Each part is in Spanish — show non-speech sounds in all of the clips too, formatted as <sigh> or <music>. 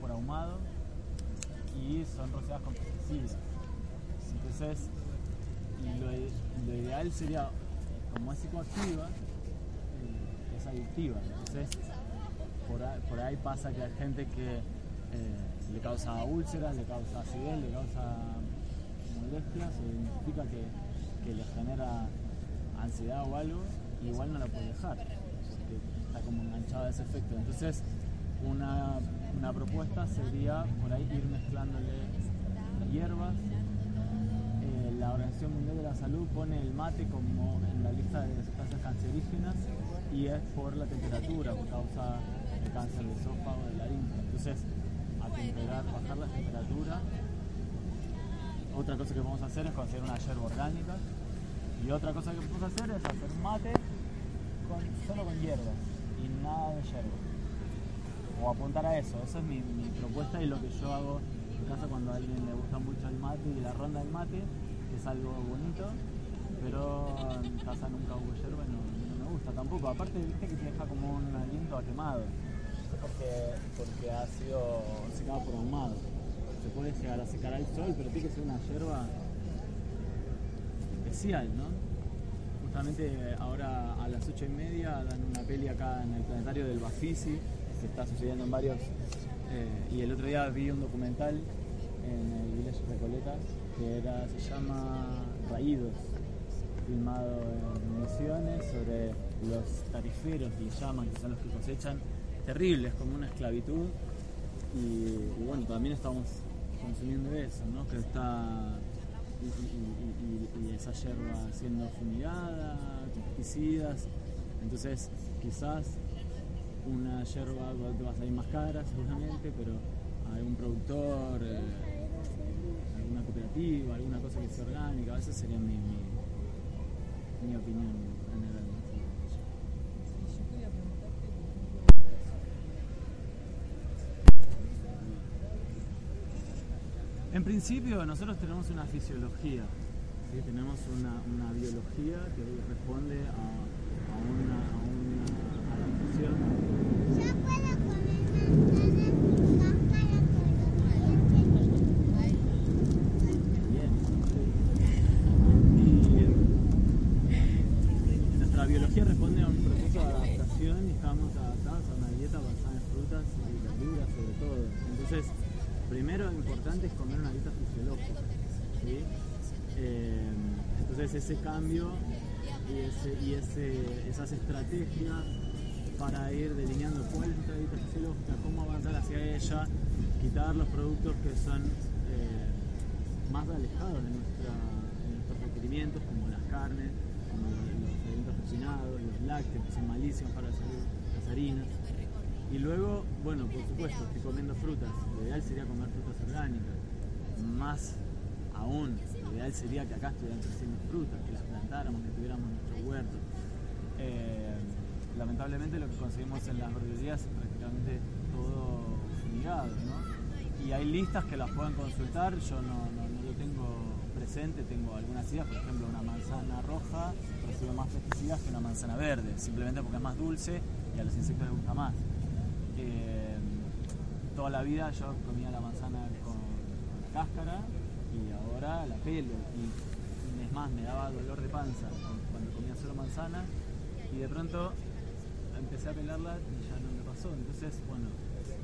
Por ahumado y son rociadas con pesticidas. Entonces, lo, lo ideal sería, como es psicoactiva, eh, es adictiva. Entonces, por ahí, pasa que hay gente que eh, le causa úlceras, le causa acidez, le causa molestias, se identifica que, que le genera ansiedad o algo, igual no la puede dejar, porque está como enganchada a ese efecto. Entonces, una, una propuesta sería por ahí ir mezclándole hierbas. Eh, la Organización Mundial de la Salud pone el mate como en la lista de sustancias cancerígenas y es por la temperatura, por causa del cáncer de esófago, de laringe. Entonces, a temperar, bajar la temperatura. Otra cosa que vamos a hacer es conseguir una yerba orgánica. Y otra cosa que a hacer es hacer mate solo con hierbas y nada de yerba. O apuntar a eso, esa es mi, propuesta y lo que yo hago en casa cuando a alguien le gusta mucho el mate y la ronda del mate, que es algo bonito, pero en casa nunca hubo yerba no, no me gusta tampoco. Aparte, viste que te deja como un aliento a quemado, porque, porque ha sido secado por ahumado. Se puede llegar a secar al sol, pero tiene que ser una yerba especial, ¿no? Justamente ahora a las ocho y media dan una peli acá en el planetario del Bafisi, está sucediendo en varios. eh, y el otro día vi un documental en el Village Recoleta que era, se llama Raídos, filmado en Misiones sobre los tariferos que llaman, que son los que cosechan, terribles, como una esclavitud. Y, bueno, también estamos consumiendo eso, ¿no? Que está y, esa yerba siendo fumigada, pesticidas. Entonces, quizás una yerba te va a salir más cara seguramente, pero algún productor, eh, alguna cooperativa, alguna cosa que sea orgánica, esa sería mi, mi, mi opinión general. En principio nosotros tenemos una fisiología, ¿sí? tenemos una, biología que responde a, a una, a adaptación. Yo puedo comer Bien. Y nuestra biología responde a un proceso de adaptación y estamos adaptados a una dieta basada en frutas y verduras sobre todo. Entonces, primero lo importante es comer una dieta fisiológica. ¿sí? Eh, ese cambio y, ese- esas estrategias para ir delineando cuál es nuestra dieta fisiológica, cómo avanzar hacia ella, quitar los productos que son eh, más alejados de, nuestros requerimientos, como las carnes, como los, los alimentos cocinados, los lácteos, que son malísimos para la salud, las harinas. Y luego, bueno, por supuesto, estoy comiendo frutas. Lo ideal sería comer frutas orgánicas. Más aún, ideal sería que acá estuvieran creciendo frutas, que las plantáramos, que tuviéramos nuestro huerto. Eh, lamentablemente lo que conseguimos en las verdulerías es prácticamente todo fumigado, ¿no? Y hay listas que las pueden consultar, yo no, lo tengo presente, tengo algunas ideas, por ejemplo una manzana roja recibe más pesticidas que una manzana verde, simplemente porque es más dulce y a los insectos les gusta más. Eh, toda la vida yo comía la manzana con, cáscara y ahora la pelo. Y es más, me daba dolor de panza cuando comía solo manzana y de pronto empecé a pelarla y ya no me pasó. Entonces, bueno,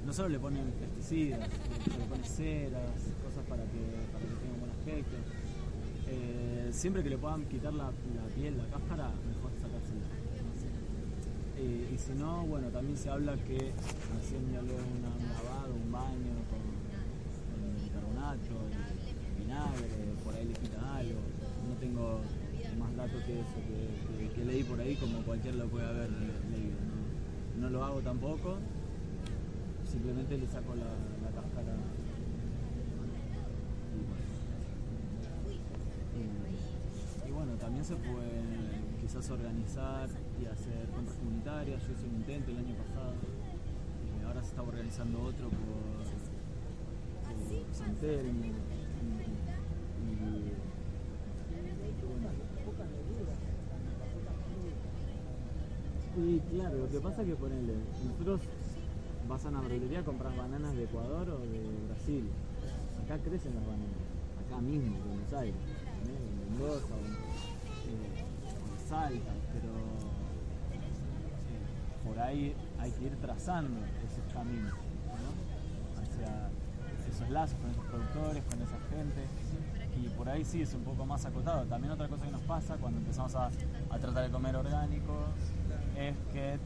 no solo le ponen pesticidas, le ponen ceras, cosas para que, para que tenga un buen aspecto. Eh, siempre que le puedan quitar la, piel, la cáscara, mejor sacársela. No sé. si no, bueno, también se habla que haciéndole un lavado, un baño con, con bicarbonato, y vinagre, por No tengo más datos que eso, que, leí por ahí como cualquiera lo puede haber le- leído. No, no lo hago tampoco, simplemente le saco la, la cáscara. Y bueno. También se puede quizás organizar y hacer compras comunitarias. Yo hice un intento el año pasado. eh, ahora se está organizando otro por, por. Y, y- y claro, lo que pasa es que ponele, nosotros vas a una verdulería, compras bananas de Ecuador o de Brasil. Acá crecen las bananas, acá mismo, en Buenos Aires, ¿eh? en Mendoza en, eh, Salta, pero eh, por ahí hay que ir trazando esos caminos, ¿no? hacia esos lazos con esos productores, con esa gente. Y por ahí sí es un poco más acotado. También otra cosa que nos pasa cuando empezamos a, a tratar de comer orgánico es que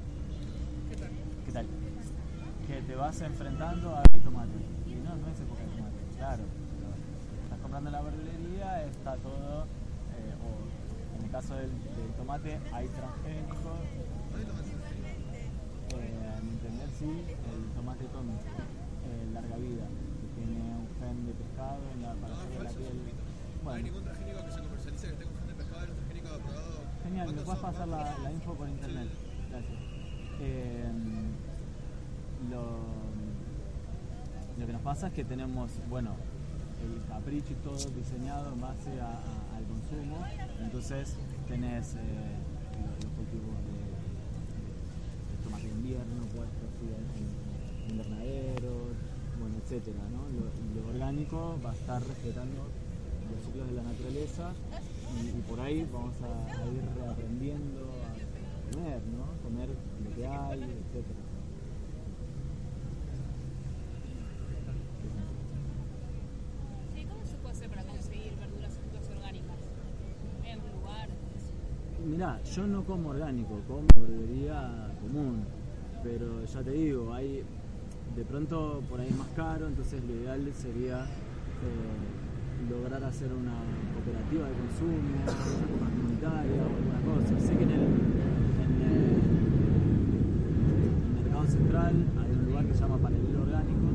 ¿Qué tal? Que te vas enfrentando a hay tomate. Y no, no es época de tomate, claro. Pero estás comprando en la verdulería, está todo, eh, o en el caso del, del tomate hay transgénicos. Eh, a mi entender sí, el tomate con eh, larga vida, que tiene un gen de pescado en la, para hacer la piel. No hay Bueno, ningún transgénico que se comercialice que esté con gen de pescado, un transgénico aprobado. Genial, me ¿Cuántos puedes pasar la, la info por internet. Eh, lo, que nos pasa es que tenemos, bueno, el capricho y todo diseñado en base al consumo. Entonces tenés eh, lo- los cultivos de, de- de tomate de invierno puestos en, en invernaderos, bueno, etcétera, ¿no? Lo, orgánico va a estar respetando los ciclos de la naturaleza y, por ahí vamos a, a ir reaprendiendo a comer, ¿no? Comer que hay. Sí, ¿cómo se puede hacer para conseguir verduras y frutas orgánicas? En lugar. Mirá, yo no como orgánico, como verdulería común, pero ya te digo, hay de pronto por ahí es más caro, entonces lo ideal sería eh, lograr hacer una cooperativa de consumo, una comunitaria o alguna cosa. Sé que en el- en el mercado central hay un lugar que se llama Paralelo Orgánico,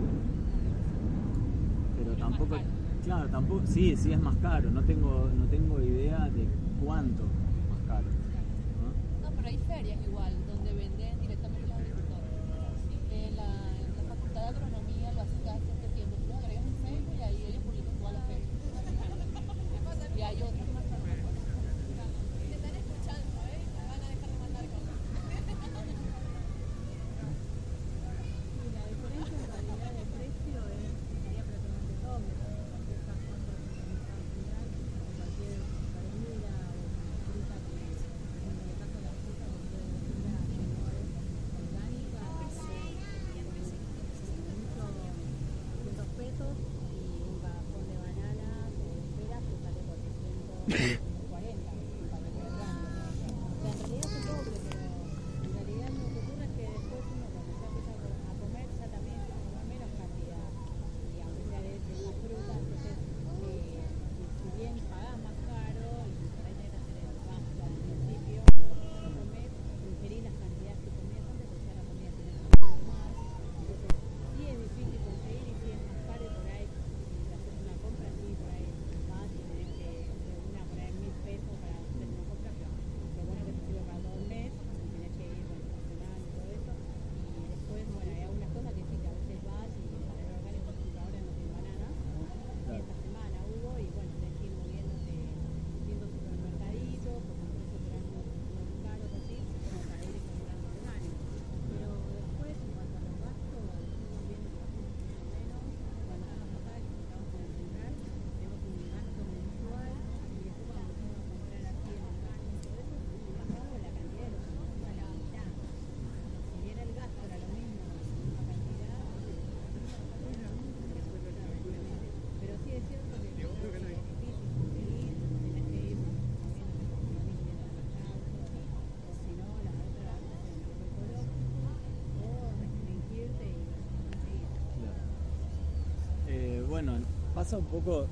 pero tampoco, claro, tampoco, sí, sí es más caro, no tengo, no tengo idea de cuánto más caro. ¿no? No, pero hay ferias igual, donde pasa un poco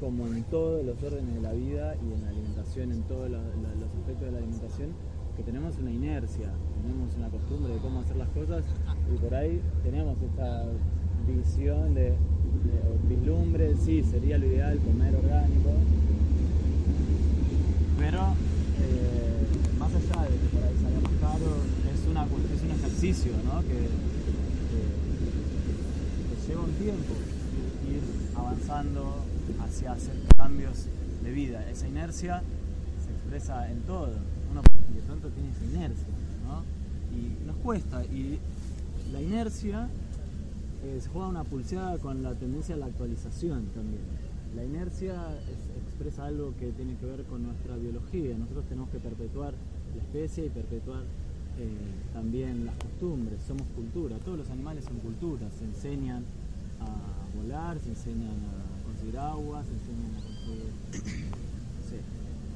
como en todos los órdenes de la vida y en la alimentación, en todos los, aspectos de la alimentación, que tenemos una inercia, tenemos una costumbre de cómo hacer las cosas y por ahí tenemos esta visión de, de- vislumbre, sí, sería lo ideal comer orgánico, pero eh, más allá de que por ahí salga más caro, es, una, es un ejercicio ¿no? que, lleva un tiempo avanzando hacia hacer cambios de vida. Esa inercia se expresa en todo. Uno de pronto tiene esa inercia. Y nos cuesta. Y la inercia eh, se juega una pulseada con la tendencia a la actualización también. La inercia es- expresa algo que tiene que ver con nuestra biología. Nosotros tenemos que perpetuar la especie y perpetuar eh, también las costumbres. Somos cultura. Todos los animales son culturas. Se enseñan a volar, se enseñan a conseguir agua, se enseñan a conseguir,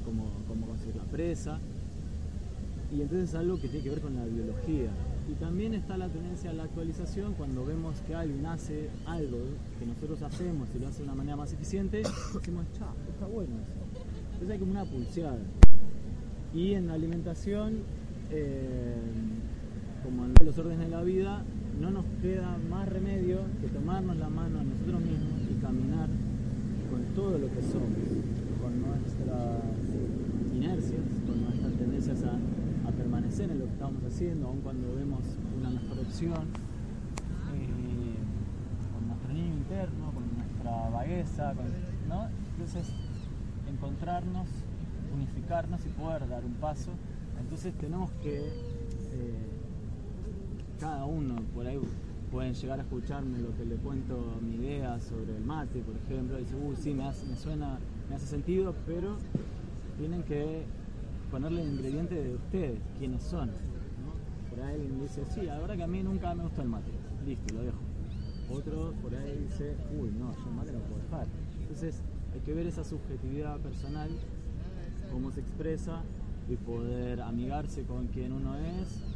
cómo, cómo conseguir la presa. Y entonces es algo que tiene que ver con la biología. Y también está la tendencia a la actualización cuando vemos que alguien hace algo que nosotros hacemos y lo hace de una manera más eficiente, decimos, cha, está bueno eso. Entonces hay como una pulseada. Y en la alimentación, eh, como en los órdenes de la vida, no nos queda más remedio que tomarnos la mano a nosotros mismos y caminar con todo lo que somos, con nuestras inercias, con nuestras tendencias a, permanecer en lo que estamos haciendo, aun cuando vemos una mejor opción, eh, con nuestro niño interno, con nuestra vagueza. Entonces, encontrarnos, unificarnos y poder dar un paso. Entonces tenemos que, eh, cada uno por ahí pueden llegar a escucharme lo que le cuento mi idea sobre el mate, por ejemplo, y dice, uy, sí, me, hace, me suena, me hace sentido, pero tienen que ponerle el ingrediente de ustedes, quiénes son. Por ahí alguien dice, sí, verdad que a mí nunca me gustó el mate, listo, lo dejo. Otro por ahí dice, uy, no, yo el mate no puedo dejar. Entonces hay que ver esa subjetividad personal, cómo se expresa y poder amigarse con quien uno es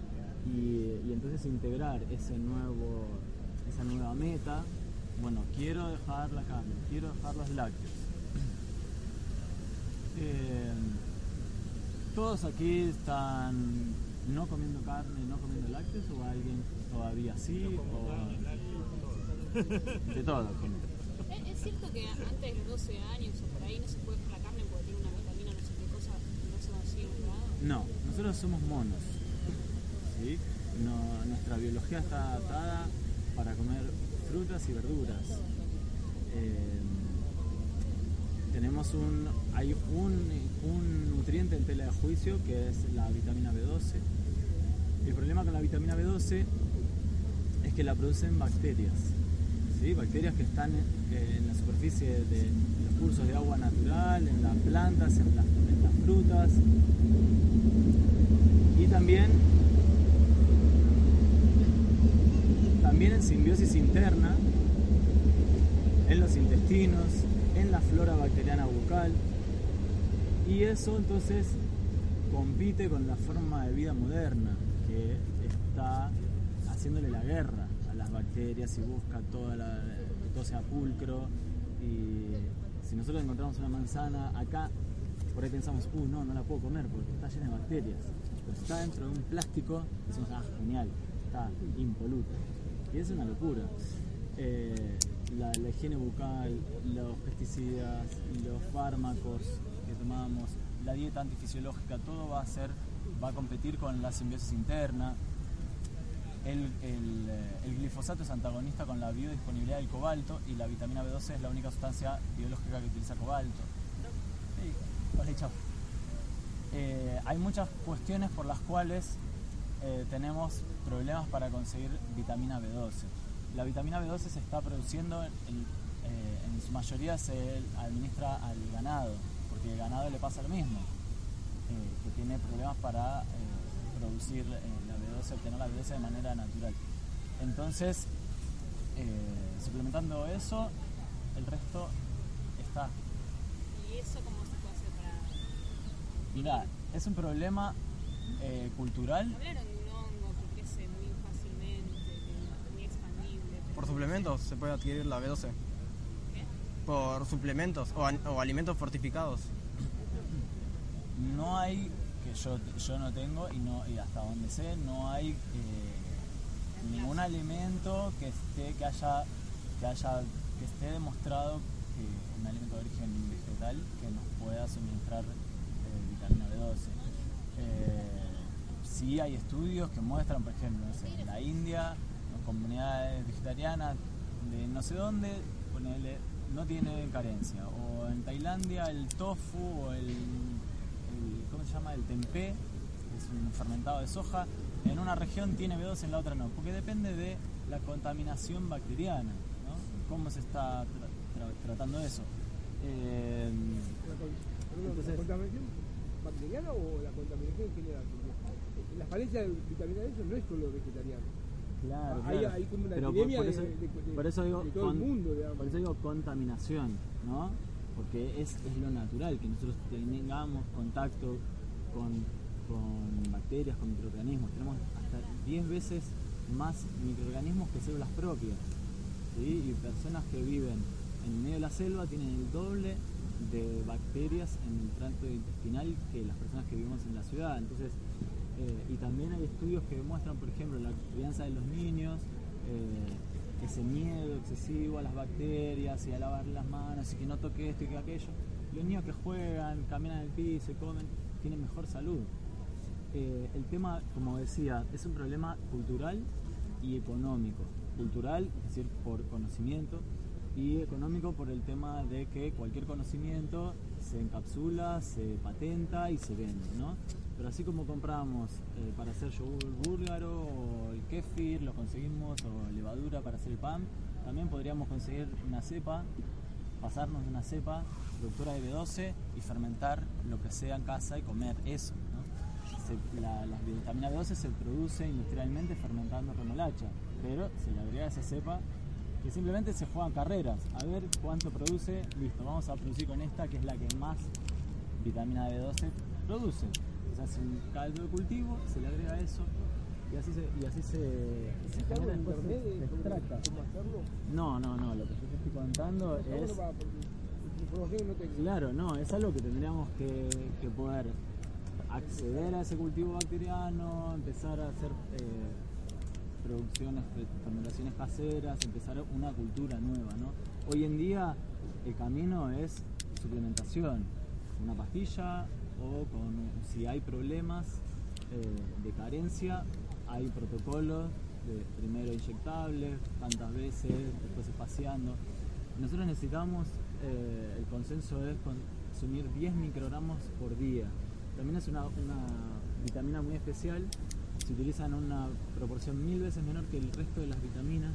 y, y entonces integrar ese nuevo, esa nueva meta. Bueno, quiero dejar la carne, quiero dejar los lácteos. Eh, todos aquí están no comiendo carne, no comiendo lácteos o alguien todavía sí o de todo. ¿Es, es cierto que antes de los 12 años o por ahí no se puede comer la carne porque tiene una vitamina, no sé qué cosa, no se consigue un grado? No, nosotros somos monos. ¿Sí? Nuestra biología está atada para comer frutas y verduras. Eh, tenemos un, hay un, un nutriente en tela de juicio que es la vitamina B12. El problema con la vitamina B12 es que la producen bacterias. ¿sí? Bacterias que están en, la superficie de los cursos de agua natural, en las plantas, en las frutas. Y también, también en simbiosis interna, en los intestinos, en la flora bacteriana bucal. Y eso entonces compite con la forma de vida moderna que está haciéndole la guerra a las bacterias y busca toda la, todo sea pulcro. Y si nosotros encontramos una manzana acá, por ahí pensamos, uh, no, no la puedo comer porque está llena de bacterias. Pero está dentro de un plástico, decimos, ah, genial, está impoluto. Y es una locura. Eh, la, higiene bucal, los pesticidas, los fármacos que tomamos, la dieta antifisiológica, todo va a ser, va a competir con la simbiosis interna. El, el, eh, glifosato es antagonista con la biodisponibilidad del cobalto y la vitamina B12 es la única sustancia biológica que utiliza cobalto. Vale, chao. Eh, hay muchas cuestiones por las cuales eh, tenemos problemas para conseguir vitamina B12. La vitamina B12 se está produciendo, en, eh, en su mayoría se administra al ganado, porque al ganado le pasa lo mismo, eh, que tiene problemas para eh, producir la B12, obtener la B12 de manera natural. Entonces, suplementando eso, el resto está ¿Y eso cómo se puede hacer para...? Mira, es un problema cultural. Hablaron de un hongo que crece muy fácilmente, que es muy expandible. pero- Por suplementos se puede adquirir la B12. por suplementos o, alimentos fortificados? No hay, que yo, yo no tengo y, no, y hasta donde sé, no hay eh, ningún alimento que esté, que haya, que haya, que esté demostrado que un alimento de origen vegetal que nos pueda suministrar eh, vitamina B12. Eh, sí hay estudios que muestran, por ejemplo, en la India, comunidades vegetarianas de no sé dónde, ponele, no tiene carencia. O en Tailandia el tofu o el, el- ¿cómo se llama? El tempeh, que es un fermentado de soja, en una región tiene B12, en la otra no, porque depende de la contaminación bacteriana, ¿no? ¿Cómo se está tra- tra- tratando eso? Eh, La, con- perdón, Entonces- ¿la contaminación bacteriana o la contaminación en general? La falencia de vitamina D no es solo vegetariana. Claro, Hay- claro. hay como una Pero por, epidemia por eso, de- de- por eso digo, de todo el mundo, digamos. por eso digo contaminación, ¿no? Porque es, es lo natural, que nosotros tengamos contacto con, con bacterias, con microorganismos. Tenemos hasta 10 veces más microorganismos que células propias. ¿sí? Y personas que viven en medio de la selva tienen el doble de bacterias en el tracto intestinal que las personas que vivimos en la ciudad. Entonces, eh, y también hay estudios que demuestran, por ejemplo, la crianza de los niños, eh, ese miedo excesivo a las bacterias y a lavar las manos y que no toque esto y que aquello. Los niños que juegan, caminan en el piso y comen, tienen mejor salud. Eh, el tema, como decía, es un problema cultural y económico. Cultural, es decir, por conocimiento, y económico por el tema de que cualquier conocimiento se encapsula, se patenta y se vende, ¿no? Pero así como compramos eh, para hacer yogur búlgaro o el kefir, lo conseguimos, o levadura para hacer el pan, también podríamos conseguir una cepa, pasarnos de una cepa productora de B12 y fermentar lo que sea en casa y comer eso, la vitamina B12 se produce industrialmente fermentando remolacha, pero se le agrega esa cepa que simplemente se juegan carreras, a ver cuánto produce, listo, vamos a producir con esta que es la que más vitamina B12 produce. Se hace un caldo de cultivo, se le agrega eso y así se, y así se, se ¿Está genera después se- extracta. cómo hacerlo? No, no, no, lo que yo te estoy contando es... Claro, no, es algo que tendríamos que, que poder acceder a ese cultivo bacteriano, empezar a hacer eh, producciones, fe- fermentaciones caseras, empezar una cultura nueva, ¿no? Hoy en día el camino es suplementación, una pastilla o con, si hay problemas eh, de carencia, hay protocolos de primero inyectables, tantas veces, después espaciando. Nosotros necesitamos, eh, el consenso es consumir 10 microgramos por día. También es una, una vitamina muy especial, se utiliza en una proporción mil veces menor que el resto de las vitaminas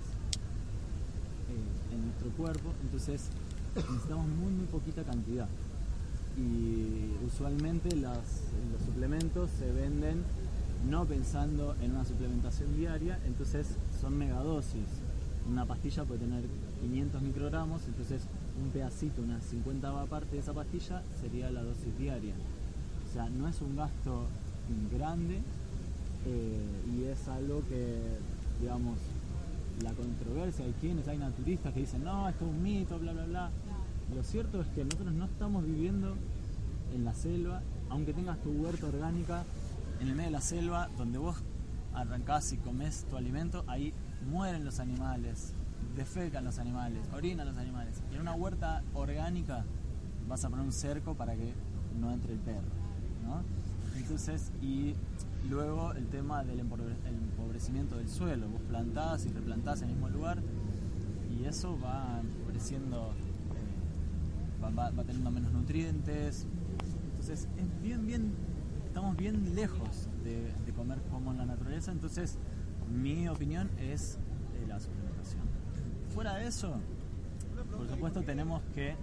eh, en nuestro cuerpo, entonces necesitamos muy muy poquita cantidad. Y usualmente las- los suplementos se venden no pensando en una suplementación diaria, entonces son megadosis. Una pastilla puede tener 500 microgramos, entonces un pedacito, unas 50 parte de esa pastilla sería la dosis diaria. O sea, no es un gasto grande eh, y es algo que, digamos, la controversia, hay quienes, hay naturistas que dicen, no, esto es un mito, bla, bla, bla. Lo cierto es que nosotros no estamos viviendo en la selva, aunque tengas tu huerta orgánica en el medio de la selva, donde vos arrancás y comés tu alimento, ahí mueren los animales, defecan los animales, orinan los animales. Y en una huerta orgánica vas a poner un cerco para que no entre el perro, ¿no? Entonces, y luego el tema del empobre- el empobrecimiento del suelo, vos plantás y replantás en el mismo lugar y eso va empobreciendo, va, va- va teniendo menos nutrientes. Entonces, es bien, bien, estamos bien lejos de, de comer como en la naturaleza, entonces mi opinión es eh, la suplementación. Fuera de eso, por supuesto tenemos que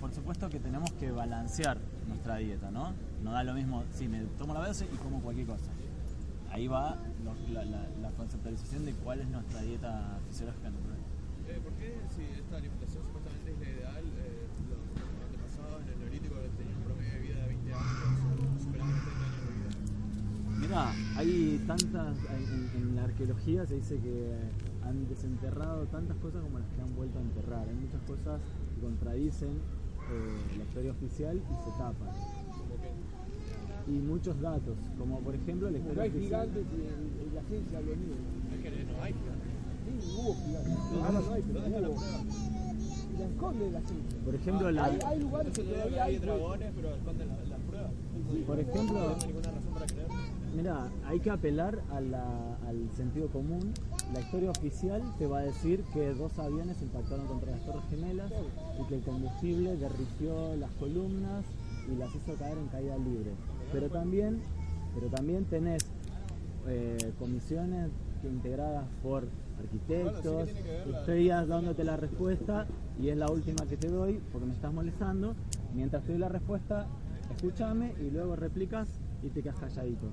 por supuesto que tenemos que balancear nuestra dieta, ¿no? No da lo mismo si me tomo la B12 y como cualquier cosa. Ahí va lo- la, la- la conceptualización de cuál es nuestra dieta fisiológica natural. Eh, ¿Por qué si esta alimentación supuestamente es la ideal, eh, los antepasados en el neolítico tenían un promedio de vida de 20 años, superando los 30 años de vida? Mira, hay tantas, en, en la arqueología se dice que han desenterrado tantas cosas como las que han vuelto a enterrar. Hay muchas cosas que contradicen eh, la historia oficial y se tapan. Y muchos datos, como por ejemplo la historia hay oficial. gigantes en la ciencia lo. Es que no hay gigantes. Sí, hubo gigantes. Ahora no hay, pero ¿Dónde está la hubo. Y la esconde la ciencia. Por ejemplo, la, Hay, hay lugares que todavía hay hay. dragones, pero esconden la- las pruebas. por ejemplo, No hay ninguna razón para creer. Mira, hay que apelar al sentido común. La historia oficial te va a decir que dos aviones impactaron contra las Torres Gemelas y que el combustible derritió las columnas y las hizo caer en caída libre. Pero también, pero también tenés eh, comisiones integradas por arquitectos. Estoy dándote la respuesta y es la última que te doy porque me estás molestando. Mientras te doy la respuesta, escúchame y luego replicas y te quedas calladito.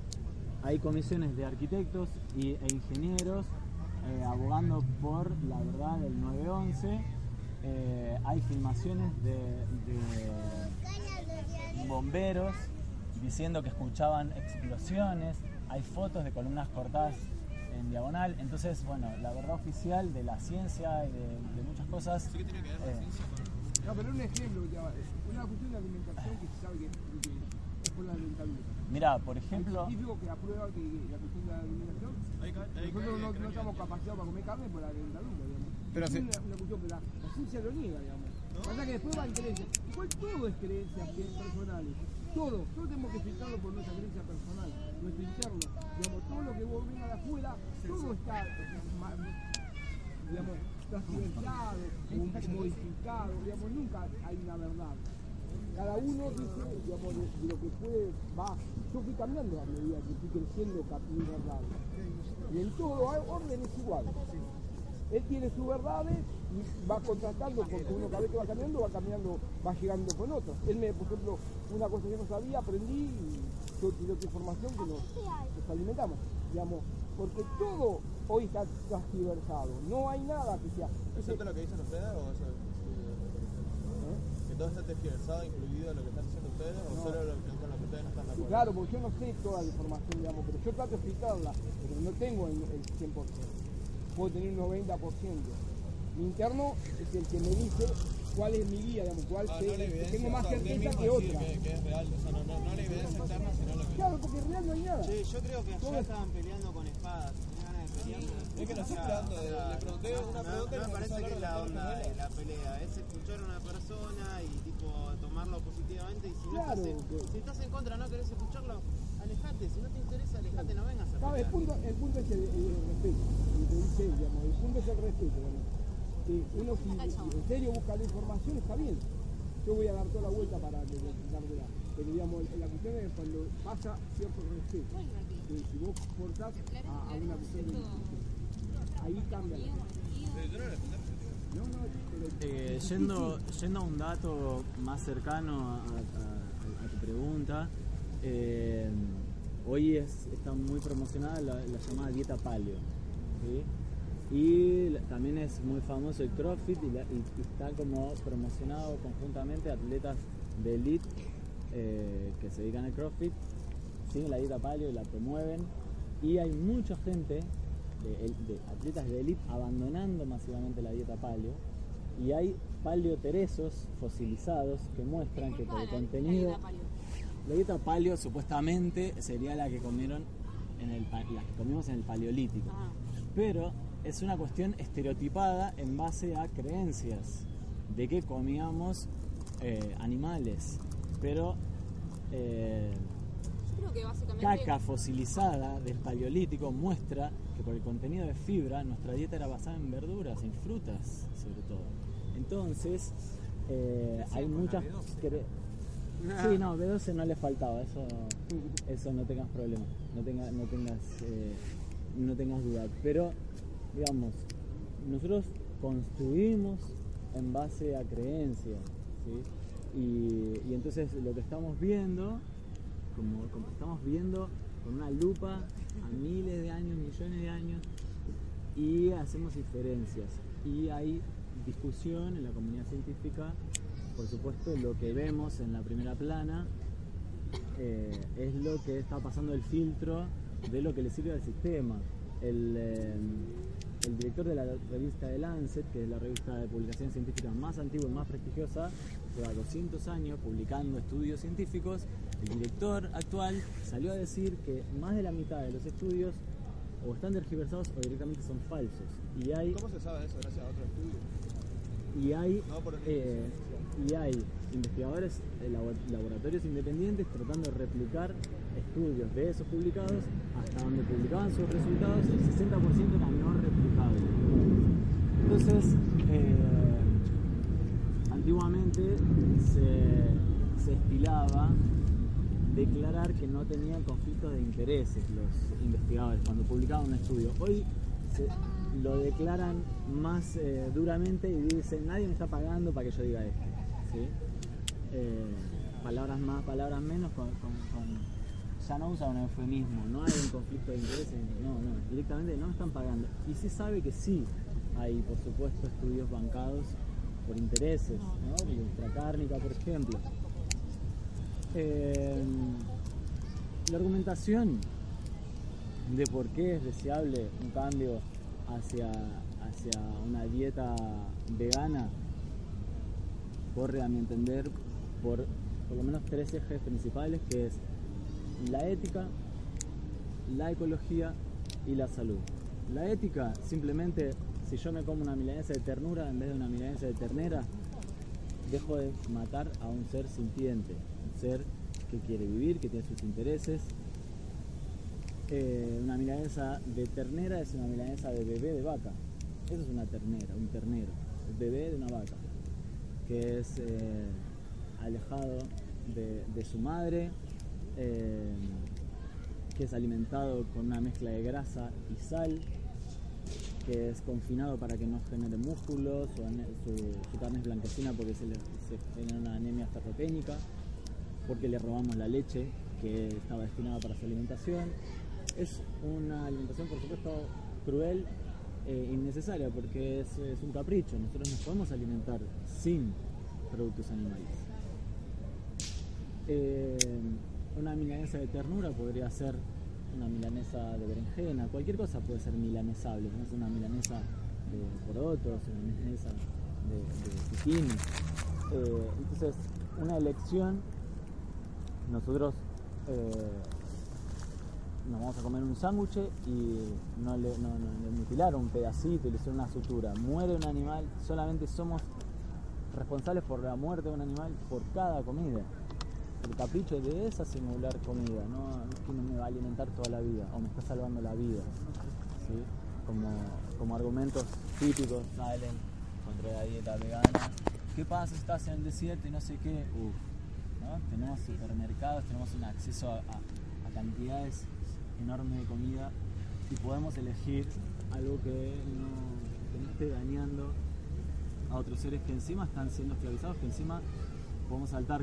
Hay comisiones de arquitectos y, e ingenieros eh, abogando por la verdad del 911. Eh, hay filmaciones de, de bomberos diciendo que escuchaban explosiones. Hay fotos de columnas cortadas en diagonal. Entonces, bueno, la verdad oficial de la ciencia y de, de muchas cosas. Sí que tiene que ver la eh, ciencia con... No, pero un ejemplo, una cuestión de alimentación que se sabe que es por la dentadura. Mira, por Hay ejemplo, científicos que aprueban que que la cuestión de la alimentación, nosotros no, no que- estamos capacitados para comer carne por la dentadura, digamos. Pero es sí. una, una cuestión que la, la ciencia lo niega, digamos. Pasa que después van creencias. Igual todo es creencias que- personales. Todo, todo tenemos que filtrarlo por nuestra creencia personal, nuestro interno. Digamos, todo lo que vos venga de afuera, todo está, ma- digamos, transversado, o modificado, digamos, nunca hay una verdad. Cada uno dice, de, lo que puede, va, yo fui cambiando a medida que fui creciendo mi verdad. Y en todo hay- orden es igual. Él tiene sus verdades y va contrastando porque uno cada vez que va cambiando, va cambiando, va llegando con otras. Él me, por ejemplo, una cosa que no sabía, aprendí y yo tiré otra información que nos, alimentamos, digamos, porque todo hoy está transversado, no hay nada que sea. ¿Excepto lo que dicen ustedes o eso? ¿Eh? ¿Que todo está tergiversado, incluido lo que están diciendo ustedes o No. solo lo que, con lo que ustedes no están de Sí, acuerdo? claro, porque yo no sé toda la información, digamos, pero yo trato de explicarla, pero no tengo el, el 100%. Puedo tener un 90%. Mi interno es el que me dice cuál es mi guía, digamos, cuál Ah, no la que tengo más certeza que otra. Que, que es real, o sea, no, no, no la evidencia externa, sino lo que... Claro, porque en real no hay nada. Che, yo creo que allá es- estaban peleando con espadas. Tenía ganas de pelear. Es que no estoy esperando, de- le pregunté una pregunta y no me parece que es la onda de la pelea. Es escuchar a una persona y tipo tomarlo positivamente. Y si no estás, en, si estás en contra, no querés escucharlo, alejate. Si no te interesa, alejate, no vengas a el pelear. punto, el punto es el, el respeto. Y te dice, digamos, el punto es el respeto. uno si, en serio busca la información está bien. Yo voy a dar toda la vuelta para que dármela. Pero digamos, la cuestión es cuando pasa cierto respeto. Si vos portás a, a una cuestión de ahí cambia Eh, yendo, yendo a un dato más cercano a, a- a tu pregunta, eh, hoy es, está muy promocionada la, la llamada dieta paleo. ¿sí? Y también es muy famoso el CrossFit y, la- y- está como promocionado conjuntamente atletas de elite eh, que se dedican al CrossFit, siguen la dieta paleo y la promueven. Y hay mucha gente, de, de atletas de elite, abandonando masivamente la dieta paleo. Y hay paleoteresos fosilizados que muestran que por el contenido... La dieta paleo supuestamente sería la que comieron en el, la que comimos en el paleolítico. Ah. Pero es una cuestión estereotipada en base a creencias de que comíamos eh, animales. Pero eh, creo que básicamente. caca fosilizada del paleolítico muestra que por el contenido de fibra nuestra dieta era basada en verduras, en frutas sobre todo. Entonces, eh, hay muchas... Sí, no, B12 no le faltaba, eso, <laughs> eso no tengas problema, no, tenga, no, tengas, eh, no tengas duda. Pero, digamos, nosotros construimos en base a creencias, ¿sí? Y, y entonces lo que estamos viendo, como, como estamos viendo con una lupa a miles de años, millones de años, y hacemos diferencias. Y hay discusión en la comunidad científica, por supuesto, lo que vemos en la primera plana eh, es lo que está pasando el filtro de lo que le sirve al sistema. El, eh, el director de la revista The Lancet, que es la revista de publicaciones científicas más antigua y más prestigiosa, lleva 200 años publicando estudios científicos. El director actual salió a decir que más de la mitad de los estudios o están tergiversados o directamente son falsos. Y hay ¿Cómo se sabe eso? Gracias a otro estudio. y hay, No eh, y hay investigadores, eh, labo- laboratorios independientes tratando de replicar estudios de esos publicados hasta donde publicaban sus resultados, el 60% era no replicable. Entonces, eh, antiguamente se, se estilaba declarar que no tenían conflictos de intereses los investigadores cuando publicaban un estudio. Hoy lo declaran más eh, duramente y dicen nadie me está pagando para que yo diga esto. Eh, palabras más, palabras menos, con, ya no usan un eufemismo, no hay un conflicto de intereses, no, no, directamente no están pagando. Y se sabe que sí hay, por supuesto, estudios bancados por intereses, ¿no? Industria cárnica, por ejemplo. Eh, la argumentación de por qué es deseable un cambio hacia, hacia una dieta vegana corre, a mi entender, por por lo menos tres ejes principales, que es la ética, la ecología y la salud. La ética, simplemente, si yo me como una milanesa de ternura en vez de una milanesa de ternera, dejo de matar a un ser sintiente, ser que quiere vivir, que tiene sus intereses. Eh, una milanesa de ternera es una milanesa de bebé de vaca. Eso es una ternera, un ternero, bebé de una vaca, que es eh, alejado de, de su madre, eh, que es alimentado con una mezcla de grasa y sal, que es confinado para que no genere músculos, su, carne es blanquecina porque se, le, genera una anemia ferropénica, porque le robamos la leche que estaba destinada para su alimentación. Es una alimentación, por supuesto, cruel e innecesaria porque es, un capricho. Nosotros nos podemos alimentar sin productos animales. Eh, una milanesa de ternura podría ser una milanesa de berenjena, cualquier cosa puede ser milanesable, una milanesa de porotos, una milanesa de, de. Eh, entonces, una elección, nosotros eh, nos vamos a comer un sándwich y no le, mutilaron un pedacito y le hicieron una sutura. Muere un animal, solamente somos responsables por la muerte de un animal por cada comida. El capricho de esa singular comida, no no es que no me va a alimentar toda la vida o me está salvando la vida. ¿sí? Como, como argumentos típicos salen contra la dieta vegana. ¿Qué pasa si estás en el desierto y no sé qué? Uf, Tenemos supermercados, tenemos un acceso a, cantidades enormes de comida y podemos elegir algo que no, esté dañando a otros seres que encima están siendo esclavizados, que encima podemos saltar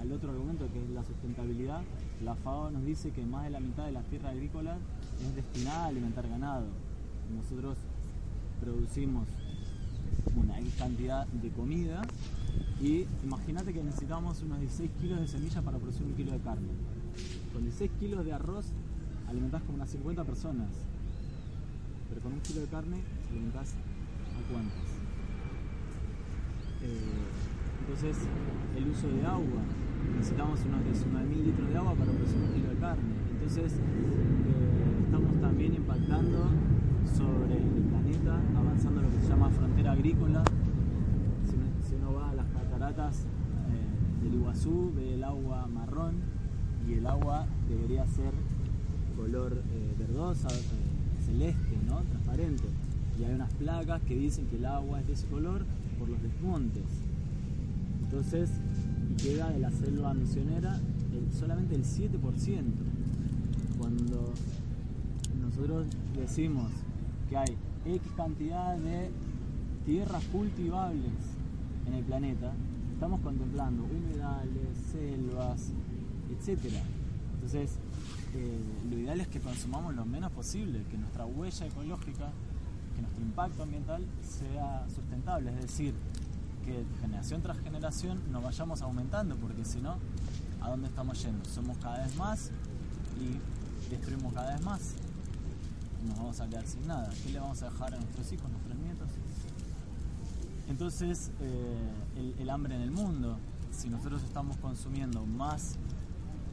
al otro argumento que es la sustentabilidad. La FAO nos dice que más de la mitad de la tierra agrícola es destinada a alimentar ganado. Nosotros producimos una X cantidad de comida y imagínate que necesitamos unos 16 kilos de semillas para producir un kilo de carne. Con 16 kilos de arroz alimentás como unas 50 personas, pero con un kilo de carne alimentás a cuántas. Eh, entonces, el uso de agua. Necesitamos unos 19.000 litros de agua para producir un kilo de carne. Entonces, eh, estamos también impactando sobre el planeta, avanzando lo que se llama frontera agrícola. Si uno, si uno va a las cataratas eh, del Iguazú, ve el agua marrón y el agua debería ser color eh, verdosa, eh, celeste, ¿no? transparente. Y hay unas placas que dicen que el agua es de ese color por los desmontes. Entonces, queda de la selva misionera solamente el 7%. Cuando nosotros decimos que hay X cantidad de tierras cultivables en el planeta, estamos contemplando humedales, selvas, etc. Entonces, eh, lo ideal es que consumamos lo menos posible, que nuestra huella ecológica, que nuestro impacto ambiental sea sustentable, es decir, que generación tras generación nos vayamos aumentando, porque si no, ¿a dónde estamos yendo? Somos cada vez más y destruimos cada vez más. nos vamos a quedar sin nada. ¿Qué le vamos a dejar a nuestros hijos, nuestros nietos? Entonces, eh, el, hambre en el mundo, si nosotros estamos consumiendo más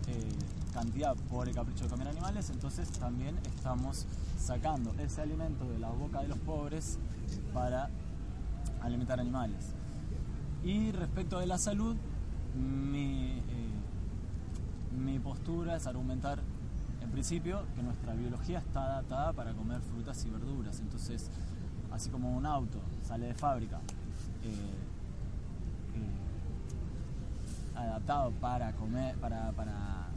eh, cantidad por el capricho de comer animales, entonces también estamos sacando ese alimento de la boca de los pobres para alimentar animales. Y respecto de la salud, mi, eh, mi postura es argumentar, en principio, que nuestra biología está adaptada para comer frutas y verduras. Entonces, así como un auto sale de fábrica eh, eh, adaptado para comer, para, para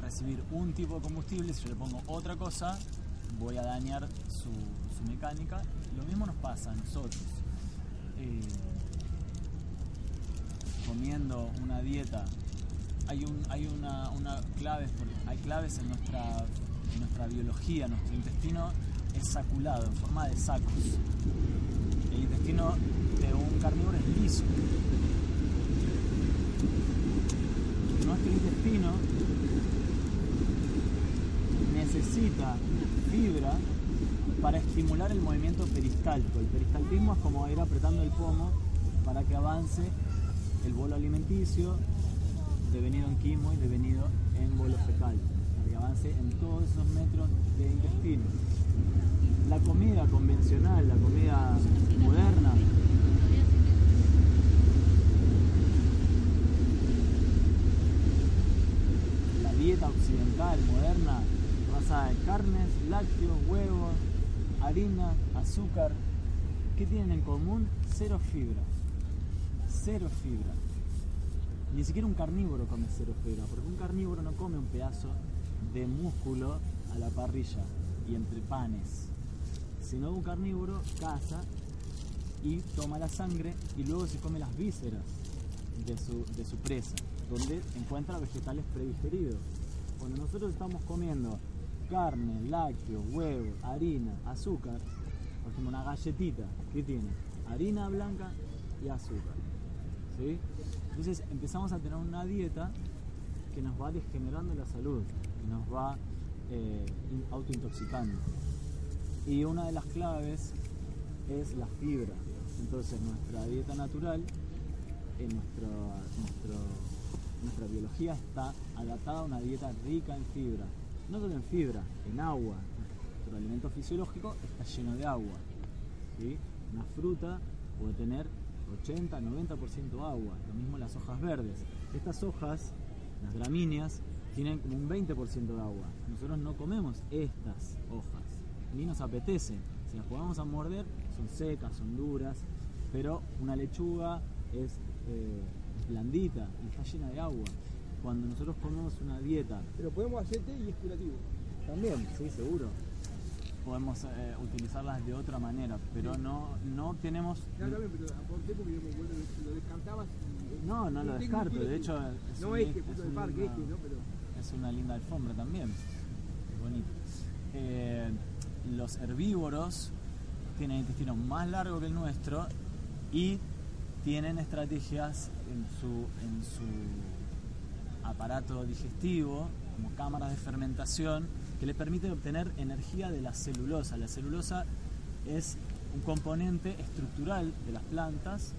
recibir un tipo de combustible, si yo le pongo otra cosa, voy a dañar su, su mecánica. Lo mismo nos pasa a nosotros. Eh, comiendo una dieta, hay, un, hay una, una porque hay claves en nuestra, en nuestra biología, nuestro intestino es saculado en forma de sacos. El intestino de un carnívoro es liso. Nuestro intestino necesita fibra para estimular el movimiento peristáltico. El peristaltismo es como ir apretando el pomo para que avance el bolo alimenticio devenido en quimo y devenido en bolo fecal, para que avance en todos esos metros de intestino. La comida convencional, la comida moderna, la dieta occidental moderna, basada en carnes, lácteos, huevos, harina, azúcar, ¿qué tienen en común? Cero fibra. Cero fibra. Ni siquiera un carnívoro come cero fibra, porque un carnívoro no come un pedazo de músculo a la parrilla y entre panes, sino un carnívoro caza y toma la sangre y luego se come las vísceras de su, de su presa, donde encuentra vegetales predigeridos. Cuando nosotros estamos comiendo carne, lácteos, huevos, harina, azúcar, por ejemplo una galletita, ¿qué tiene? Harina blanca y azúcar. ¿sí? Entonces empezamos a tener una dieta que nos va degenerando la salud, que nos va eh, in- autointoxicando. Y una de las claves es la fibra. Entonces nuestra dieta natural, en nuestro, nuestro- nuestra biología está adaptada a una dieta rica en fibra. No solo en fibra, en agua. Nuestro alimento fisiológico está lleno de agua. Una fruta puede tener 80, 90% agua. Lo mismo las hojas verdes. Estas hojas, las gramíneas, tienen como un 20% de agua. Nosotros no comemos estas hojas, ni nos apetece. Si las podamos a morder, son secas, son duras, pero una lechuga es eh, blandita y está llena de agua. Cuando nosotros comemos una dieta, Pero podemos hacer té y es curativo. también, sí, seguro, podemos eh, utilizarlas de otra manera, pero no, no tenemos... Ya también, pero aporté porque yo me acuerdo que lo descartabas. y- No, no lo descarto, de hecho... es No un- este, puto de un parque, linda- este, ¿no? Pero es una linda alfombra también. Es bonito. Eh, los herbívoros tienen intestino más largo que el nuestro y tienen estrategias en su, en su aparato digestivo, como cámaras de fermentación, que le permiten obtener energía de la celulosa. La celulosa es un componente estructural de las plantas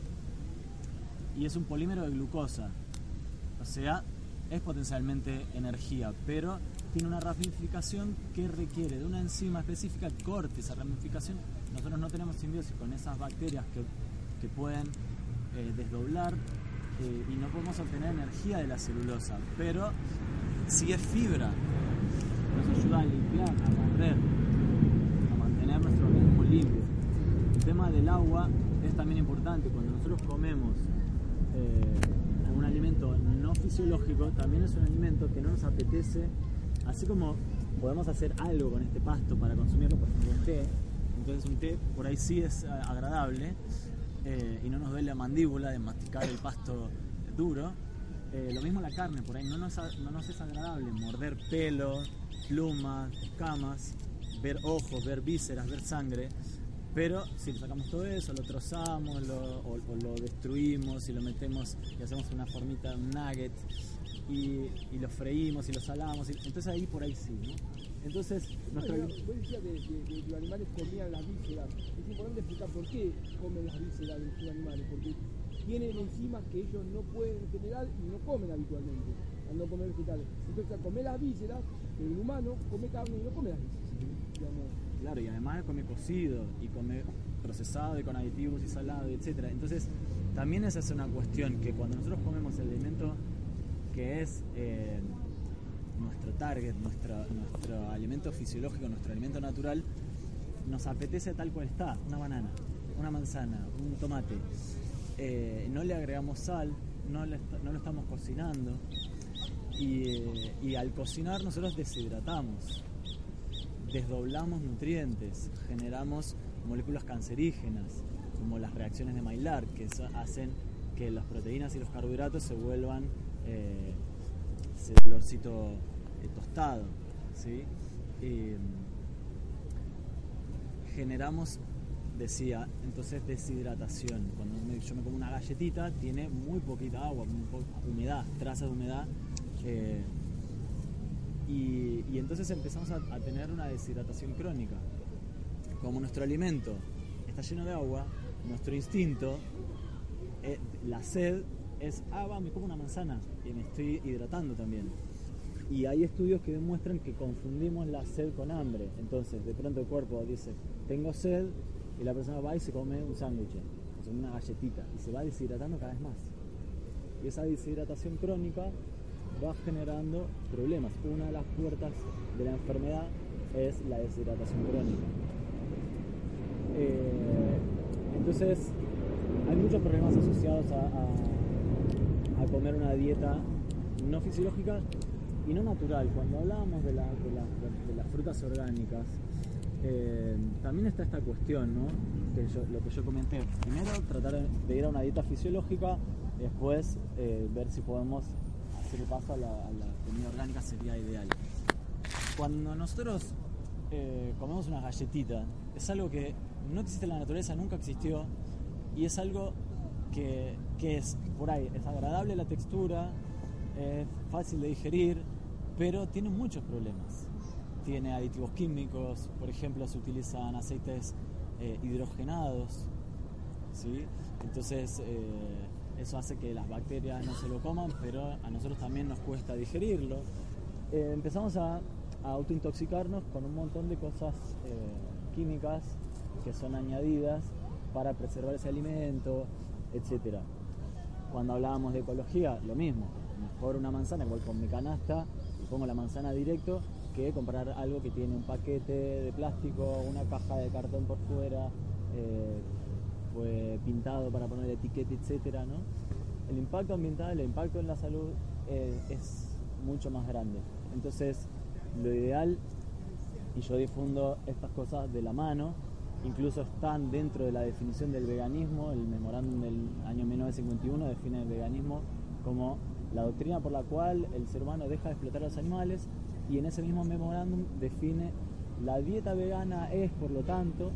y es un polímero de glucosa. O sea, es potencialmente energía, pero tiene una ramificación que requiere de una enzima específica corte esa ramificación. Nosotros no tenemos simbiosis con esas bacterias que, que pueden eh, desdoblar eh, y no podemos obtener energía de la celulosa, pero si es fibra, nos ayuda a limpiar, a barrer, a mantener nuestro organismo limpio. El tema del agua es también importante. Cuando nosotros comemos eh, un alimento no fisiológico, también es un alimento que no nos apetece, así como podemos hacer algo con este pasto para consumirlo, por ejemplo un té, entonces un té por ahí sí es eh, agradable eh, y no nos duele la mandíbula de masticar el pasto duro. Eh, lo mismo la carne, por ahí no nos, no nos es agradable morder pelo, plumas, escamas, ver ojos, ver vísceras, ver sangre. Pero si le sacamos todo eso, lo trozamos lo- o, lo destruimos y lo metemos y hacemos una formita, un nugget y, y lo freímos y lo salamos, y- entonces ahí por ahí sí, ¿no? Entonces, nuestra vos decías que, que- los animales comían las vísceras. Es importante explicar por qué comen las vísceras de los animales. Porque tienen enzimas que ellos no pueden generar y no comen habitualmente, al no comer vegetales. Entonces, al comer las vísceras, el humano come carne y no come las vísceras. Digamos, Claro, y además come cocido y come procesado y con aditivos y salado, etcétera. Entonces, también esa es una cuestión que cuando nosotros comemos el alimento que es eh, nuestro target, nuestro, alimento fisiológico, nuestro alimento natural, nos apetece tal cual está, una banana, una manzana, un tomate. Eh, no le agregamos sal, no, le no lo estamos cocinando y, eh, y al cocinar nosotros deshidratamos desdoblamos nutrientes, generamos moléculas cancerígenas, como las reacciones de Maillard, que hacen que las proteínas y los carbohidratos se vuelvan eh, ese olorcito eh, tostado. ¿sí? Mm, generamos, decía, entonces deshidratación. Cuando me- yo me como una galletita, tiene muy poquita agua, muy humedad, de humedad. eh, y, entonces empezamos a, a tener una deshidratación crónica. Como nuestro alimento está lleno de agua, nuestro instinto, eh, la sed es, ah, va, me como una manzana y me estoy hidratando también. Y hay estudios que demuestran que confundimos la sed con hambre. Entonces, de pronto el cuerpo dice, tengo sed, y la persona va y se come un sándwich, o una galletita, y se va deshidratando cada vez más. Y esa deshidratación crónica va generando problemas. Una de las puertas de la enfermedad es la deshidratación crónica. Eh, entonces, hay muchos problemas asociados a comer una dieta no fisiológica y no natural. Cuando hablábamos de, la- de la- de las frutas orgánicas, eh, también está esta cuestión, ¿no? Que yo- lo que yo comenté. Primero, tratar de- ir a una dieta fisiológica, después eh, ver si podemos hacer paso a la, a la comida orgánica sería ideal. Cuando nosotros eh, comemos una galletita, es algo que no existe en la naturaleza, nunca existió, y es algo que, que es por ahí, es agradable la textura, es fácil de digerir, pero tiene muchos problemas. Tiene aditivos químicos, por ejemplo, se utilizan aceites eh, hidrogenados, ¿sí? Entonces, eh, eso hace que las bacterias no se lo coman, pero a nosotros también nos cuesta digerirlo. Eh, empezamos a, a autointoxicarnos con un montón de cosas eh, químicas que son añadidas para preservar ese alimento, etcétera. Cuando hablábamos de ecología, lo mismo. Mejor una manzana, igual con mi canasta, pongo la manzana directo, que comprar algo que tiene un paquete de plástico, una caja de cartón por fuera, fue pintado para poner etiqueta, etcétera, ¿no? El impacto ambiental, el impacto en la salud eh, es mucho más grande. Entonces, lo ideal, y yo difundo estas cosas de la mano, incluso están dentro de la definición del veganismo, el memorándum del año 1951 define el veganismo como la doctrina por la cual el ser humano deja de explotar a los animales y en ese mismo memorándum define la dieta vegana es, por lo tanto,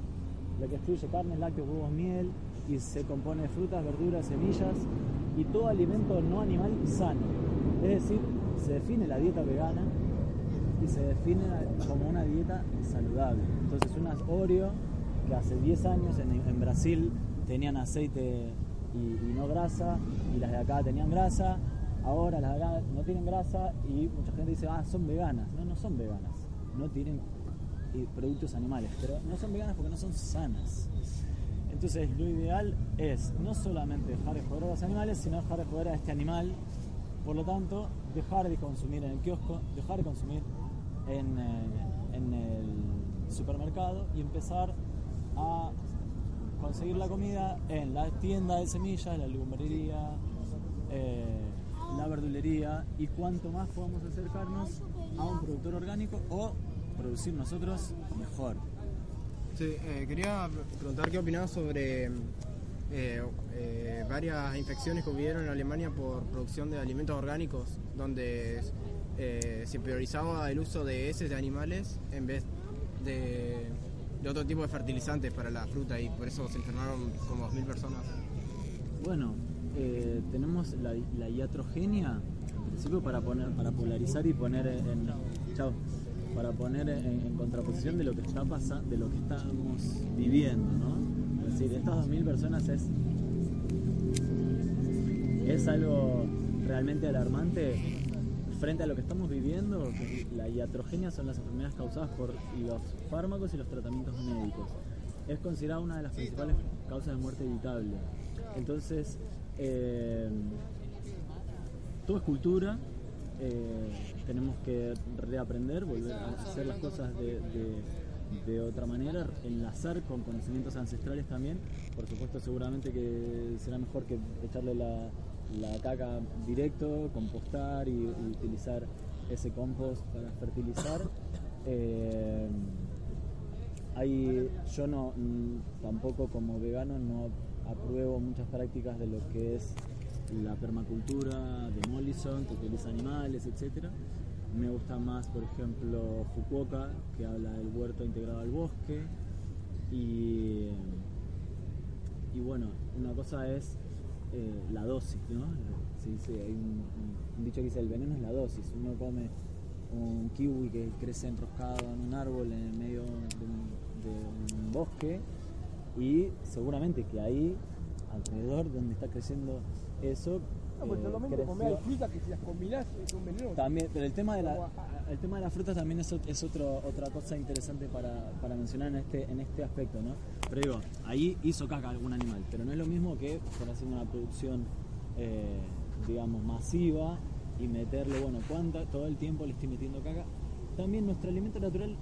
la que excluye carnes, lácteos, huevos, miel y se compone de frutas, verduras, semillas y todo alimento no animal sano. Es decir, se define la dieta vegana y se define como una dieta saludable. Entonces unas Oreo que hace 10 años en, en Brasil tenían aceite y, y no grasa y las de acá tenían grasa, ahora las acá no tienen grasa y mucha gente dice, ah, son veganas. No, no son veganas, no tienen eh, productos animales, pero no son veganas porque no son sanas. Entonces lo ideal es no solamente dejar de joder a los animales, sino dejar de joder a este animal. Por lo tanto, dejar de consumir en el kiosco, dejar de consumir en, eh, el supermercado y empezar a conseguir la comida en la tienda de semillas, la legumbrería, eh, la verdulería y cuanto más podamos acercarnos a un productor orgánico o producir nosotros mejor. Sí, eh, quería preguntar qué opinás sobre eh, eh, varias infecciones que hubieron en Alemania por producción de alimentos orgánicos, donde eh, se priorizaba el uso de heces de animales en vez de, de otro tipo de fertilizantes para la fruta y por eso se enfermaron como 2.000 personas. Bueno, eh, tenemos la, la iatrogenia, en principio para poner, para polarizar y poner en, chao. para poner en, en contraposición de lo que está pasando, de lo que estamos viviendo, ¿no? Es decir, estas 2.000 personas es, es algo realmente alarmante frente a lo que estamos viviendo, que la iatrogenia son las enfermedades causadas por los fármacos y los tratamientos médicos. Es considerada una de las principales causas de muerte evitable. Entonces, eh, todo es cultura, eh, tenemos que reaprender, volver a hacer las cosas de, de- otra manera, enlazar con conocimientos ancestrales también. Por supuesto, seguramente que será mejor que echarle la, la caca directo, compostar y, utilizar ese compost para fertilizar. Eh, yo no tampoco como vegano no apruebo muchas prácticas de lo que es la permacultura de Mollison, que utiliza animales, etc. Me gusta más, por ejemplo, Fukuoka, que habla del huerto integrado al bosque. Y, y bueno, una cosa es eh, la dosis, ¿no? Se dice, hay un, dicho que dice, el veneno es la dosis. Uno come un kiwi que crece enroscado en un árbol en medio de un bosque y seguramente que ahí, alrededor donde está creciendo eso, No, pues eh, solamente creció- comer frutas que si las combinás son venenosas. también, pero el tema de la, el tema de las frutas también es, es otro, otra cosa interesante para, para mencionar en este, en este aspecto, ¿no? Pero digo, ahí hizo caca algún animal, pero no es lo mismo que estar haciendo una producción, eh, digamos, masiva y meterle, bueno, cuánta, todo el tiempo le estoy metiendo caca. También nuestro alimento natural,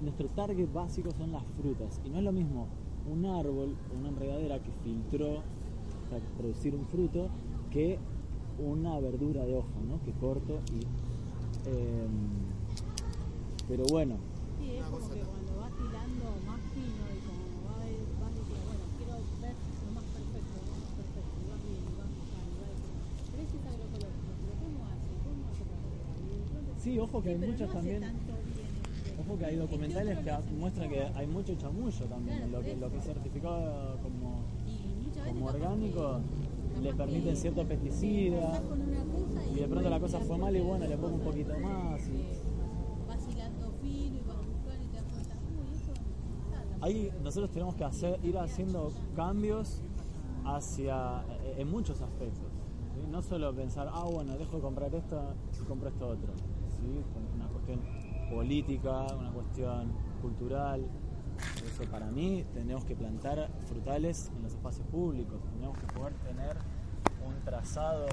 nuestro target básico son las frutas, y no es lo mismo un árbol, una enredadera que filtró para producir un fruto, que una verdura de hoja, ¿no? Que corto y... eh, pero bueno, Sí, es como que cuando vas hilando más fino y como vas, vas diciendo, bueno, quiero ver lo más perfecto, lo más perfecto, y vas bien, vas buscando, vas pero es agroecológico, pero ¿cómo hace? ¿Cómo hace para sí, ojo que hay pero muchas no también... Ojo que hay documentales que muestran que hay mucho chamullo también, lo que, lo que es certificado como, como orgánico le permiten cierto pesticida y de pronto la cosa fue mal y bueno, le pongo un poquito más. y- Ahí nosotros tenemos que hacer, ir haciendo cambios hacia, eh, en muchos aspectos. ¿sí? No solo pensar, ah, bueno, dejo de comprar esto y compro esto otro. ¿sí? Una cuestión política, una cuestión cultural. Eso para mí tenemos que plantar frutales en los espacios públicos, tenemos que poder tener un trazado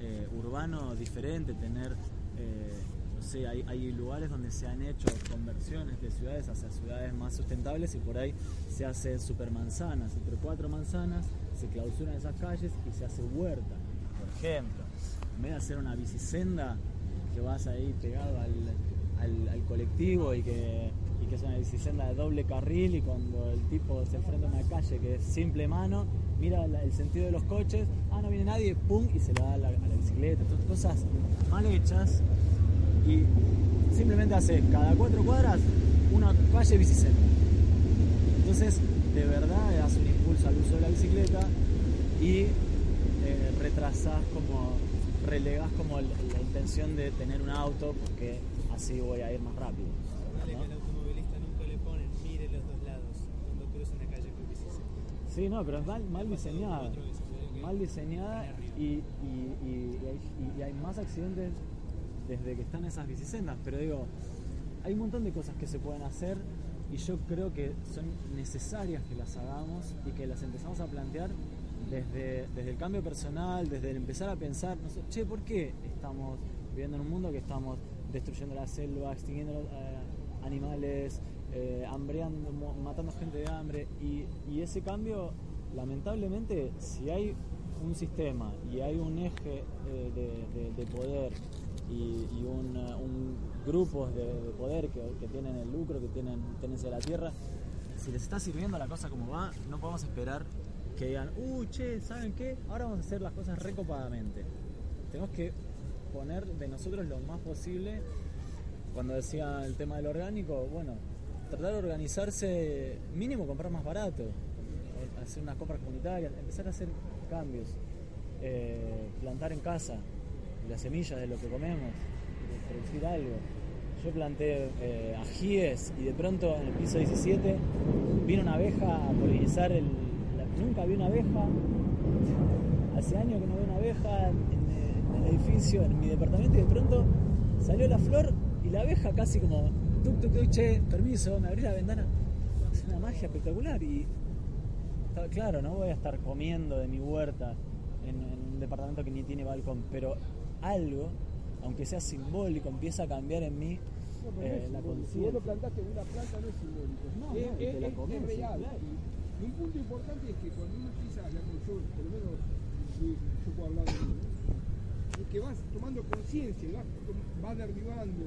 eh, urbano diferente, tener, eh, no sé, hay, hay lugares donde se han hecho conversiones de ciudades hacia ciudades más sustentables y por ahí se hacen supermanzanas, entre cuatro manzanas se clausuran esas calles y se hace huerta, por ejemplo. En vez de hacer una bicisenda que vas ahí pegado al, al- colectivo y que, y que es una bicisenda de doble carril y cuando el tipo se enfrenta a una calle que es simple mano, mira el sentido de los coches, ah, no viene nadie, pum, y se le da a la, bicicleta. Entonces, cosas mal hechas y simplemente hace cada cuatro cuadras una calle bicisenda. Entonces, de verdad, das un impulso al uso de la bicicleta y eh, retrasás como, relegás como la intención de tener un auto porque así voy a ir más rápido. ¿no? que al automovilista nunca le ponen mire los dos lados cuando cruza una calle con bicicleta. Sí, no, pero es mal, mal diseñada. Mal diseñada y, y- y- y hay, y- y hay más accidentes desde que están esas bicisendas. Pero digo, hay un montón de cosas que se pueden hacer y yo creo que son necesarias que las hagamos y que las empezamos a plantear desde, desde el cambio personal, desde el empezar a pensar, no sé, che, ¿por qué estamos viviendo en un mundo que estamos destruyendo la selva, extinguiendo eh, animales, eh, hambreando, matando gente de hambre? Y, ese cambio, lamentablemente, si hay un sistema y hay un eje eh, de, de- de poder y, un, un grupos de, de poder que, que tienen el lucro, que tienen tenencia de la tierra, si les está sirviendo la cosa como va, no podemos esperar que digan, uh, che, ¿saben qué? Ahora vamos a hacer las cosas recopadamente. Tenemos que poner de nosotros lo más posible. Cuando decía el tema del orgánico, bueno, tratar de organizarse, mínimo comprar más barato, hacer unas compras comunitarias, empezar a hacer cambios, eh, plantar en casa las semillas de lo que comemos, producir algo. yo planté eh, ajíes y de pronto en el piso 17 vino una abeja a polinizar el. nunca vi una abeja. Hace años que no veo una abeja el edificio, en mi departamento, y de pronto salió la flor y la abeja casi como. Tuk, tuk, tuk, che, permiso, me abrí la ventana. Es una magia espectacular y. Claro, no voy a estar comiendo de mi huerta en, en un departamento que ni tiene balcón, pero algo, aunque sea simbólico, empieza a cambiar en mí No, pero no eh, es la simbólico. Si vos lo conciencia. plantaste en una planta no es simbólico. No, es, no, es- te la es- comés, es real. claro. Y un punto importante es que cuando uno empieza, digamos, yo, por lo menos yo, yo puedo hablar de mí. Que vas tomando conciencia, vas, vas derribando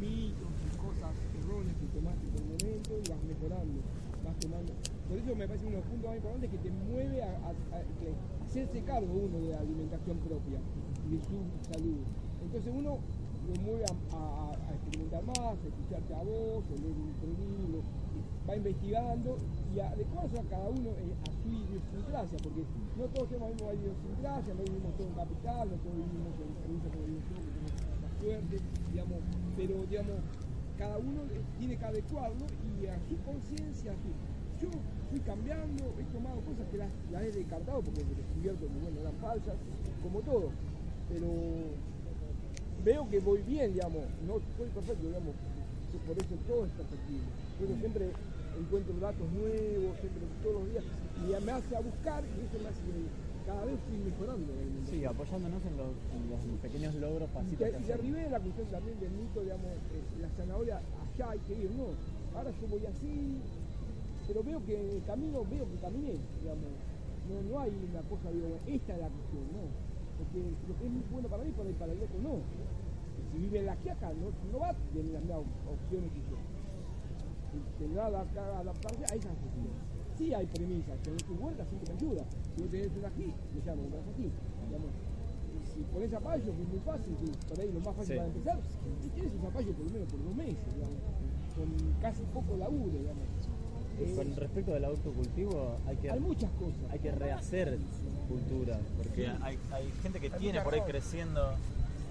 mitos y cosas erróneas que tomaste por el momento y vas mejorando, vas tomando. Por eso me parece uno de los puntos más importantes que te mueve a, a- hacerse cargo uno de la alimentación propia de su salud. Entonces uno lo mueve a, a- experimentar más, a escucharte a vos, a leer un libro, y va investigando y adecuarse a cada uno eh, a su idiosincrasia, porque no todos tenemos la misma idiosincrasia, no vivimos todos en capital, no todos vivimos en provincia como que tenemos más suerte, digamos, pero digamos, cada uno eh, tiene que adecuarlo y a su conciencia, yo fui cambiando, he tomado cosas que las, las he descartado porque he descubierto que bueno, eran falsas, como todo, pero veo que voy bien, digamos, no soy perfecto, digamos, que por eso todo es perfectible. Por eso siempre encuentro datos nuevos, siempre todos los días, y me hace a buscar y eso me hace cada vez fui mejorando. realmente. Sí, apoyándonos en los, en los pequeños logros, pasitos que y hacemos. derribé la cuestión también del mito, digamos, eh, la zanahoria allá hay que ir, no. Ahora yo voy así, pero veo que en el camino, veo que caminé, digamos. No, no hay una cosa, digo, esta es la cuestión, no. Porque lo que es muy bueno para mí, para ir para el otro, no. Si vive en la quiaca, no, no va a tener las mismas opciones que yo. Tendrá que adaptarse a esas opciones. Sí hay premisas, que en tu vuelta siempre me ayuda. Si vos tenés una aquí, me llamo, compras aquí. Digamos. Y si pones zapallo, que es muy fácil, que por ahí lo más fácil Sí. para empezar, y tienes un zapallo por lo menos por dos meses, digamos, con casi poco laburo, digamos. Con respecto del autocultivo, hay que, hay muchas cosas. hay que rehacer cultura, porque hay, hay gente que Hay tiene por ahí razón. creciendo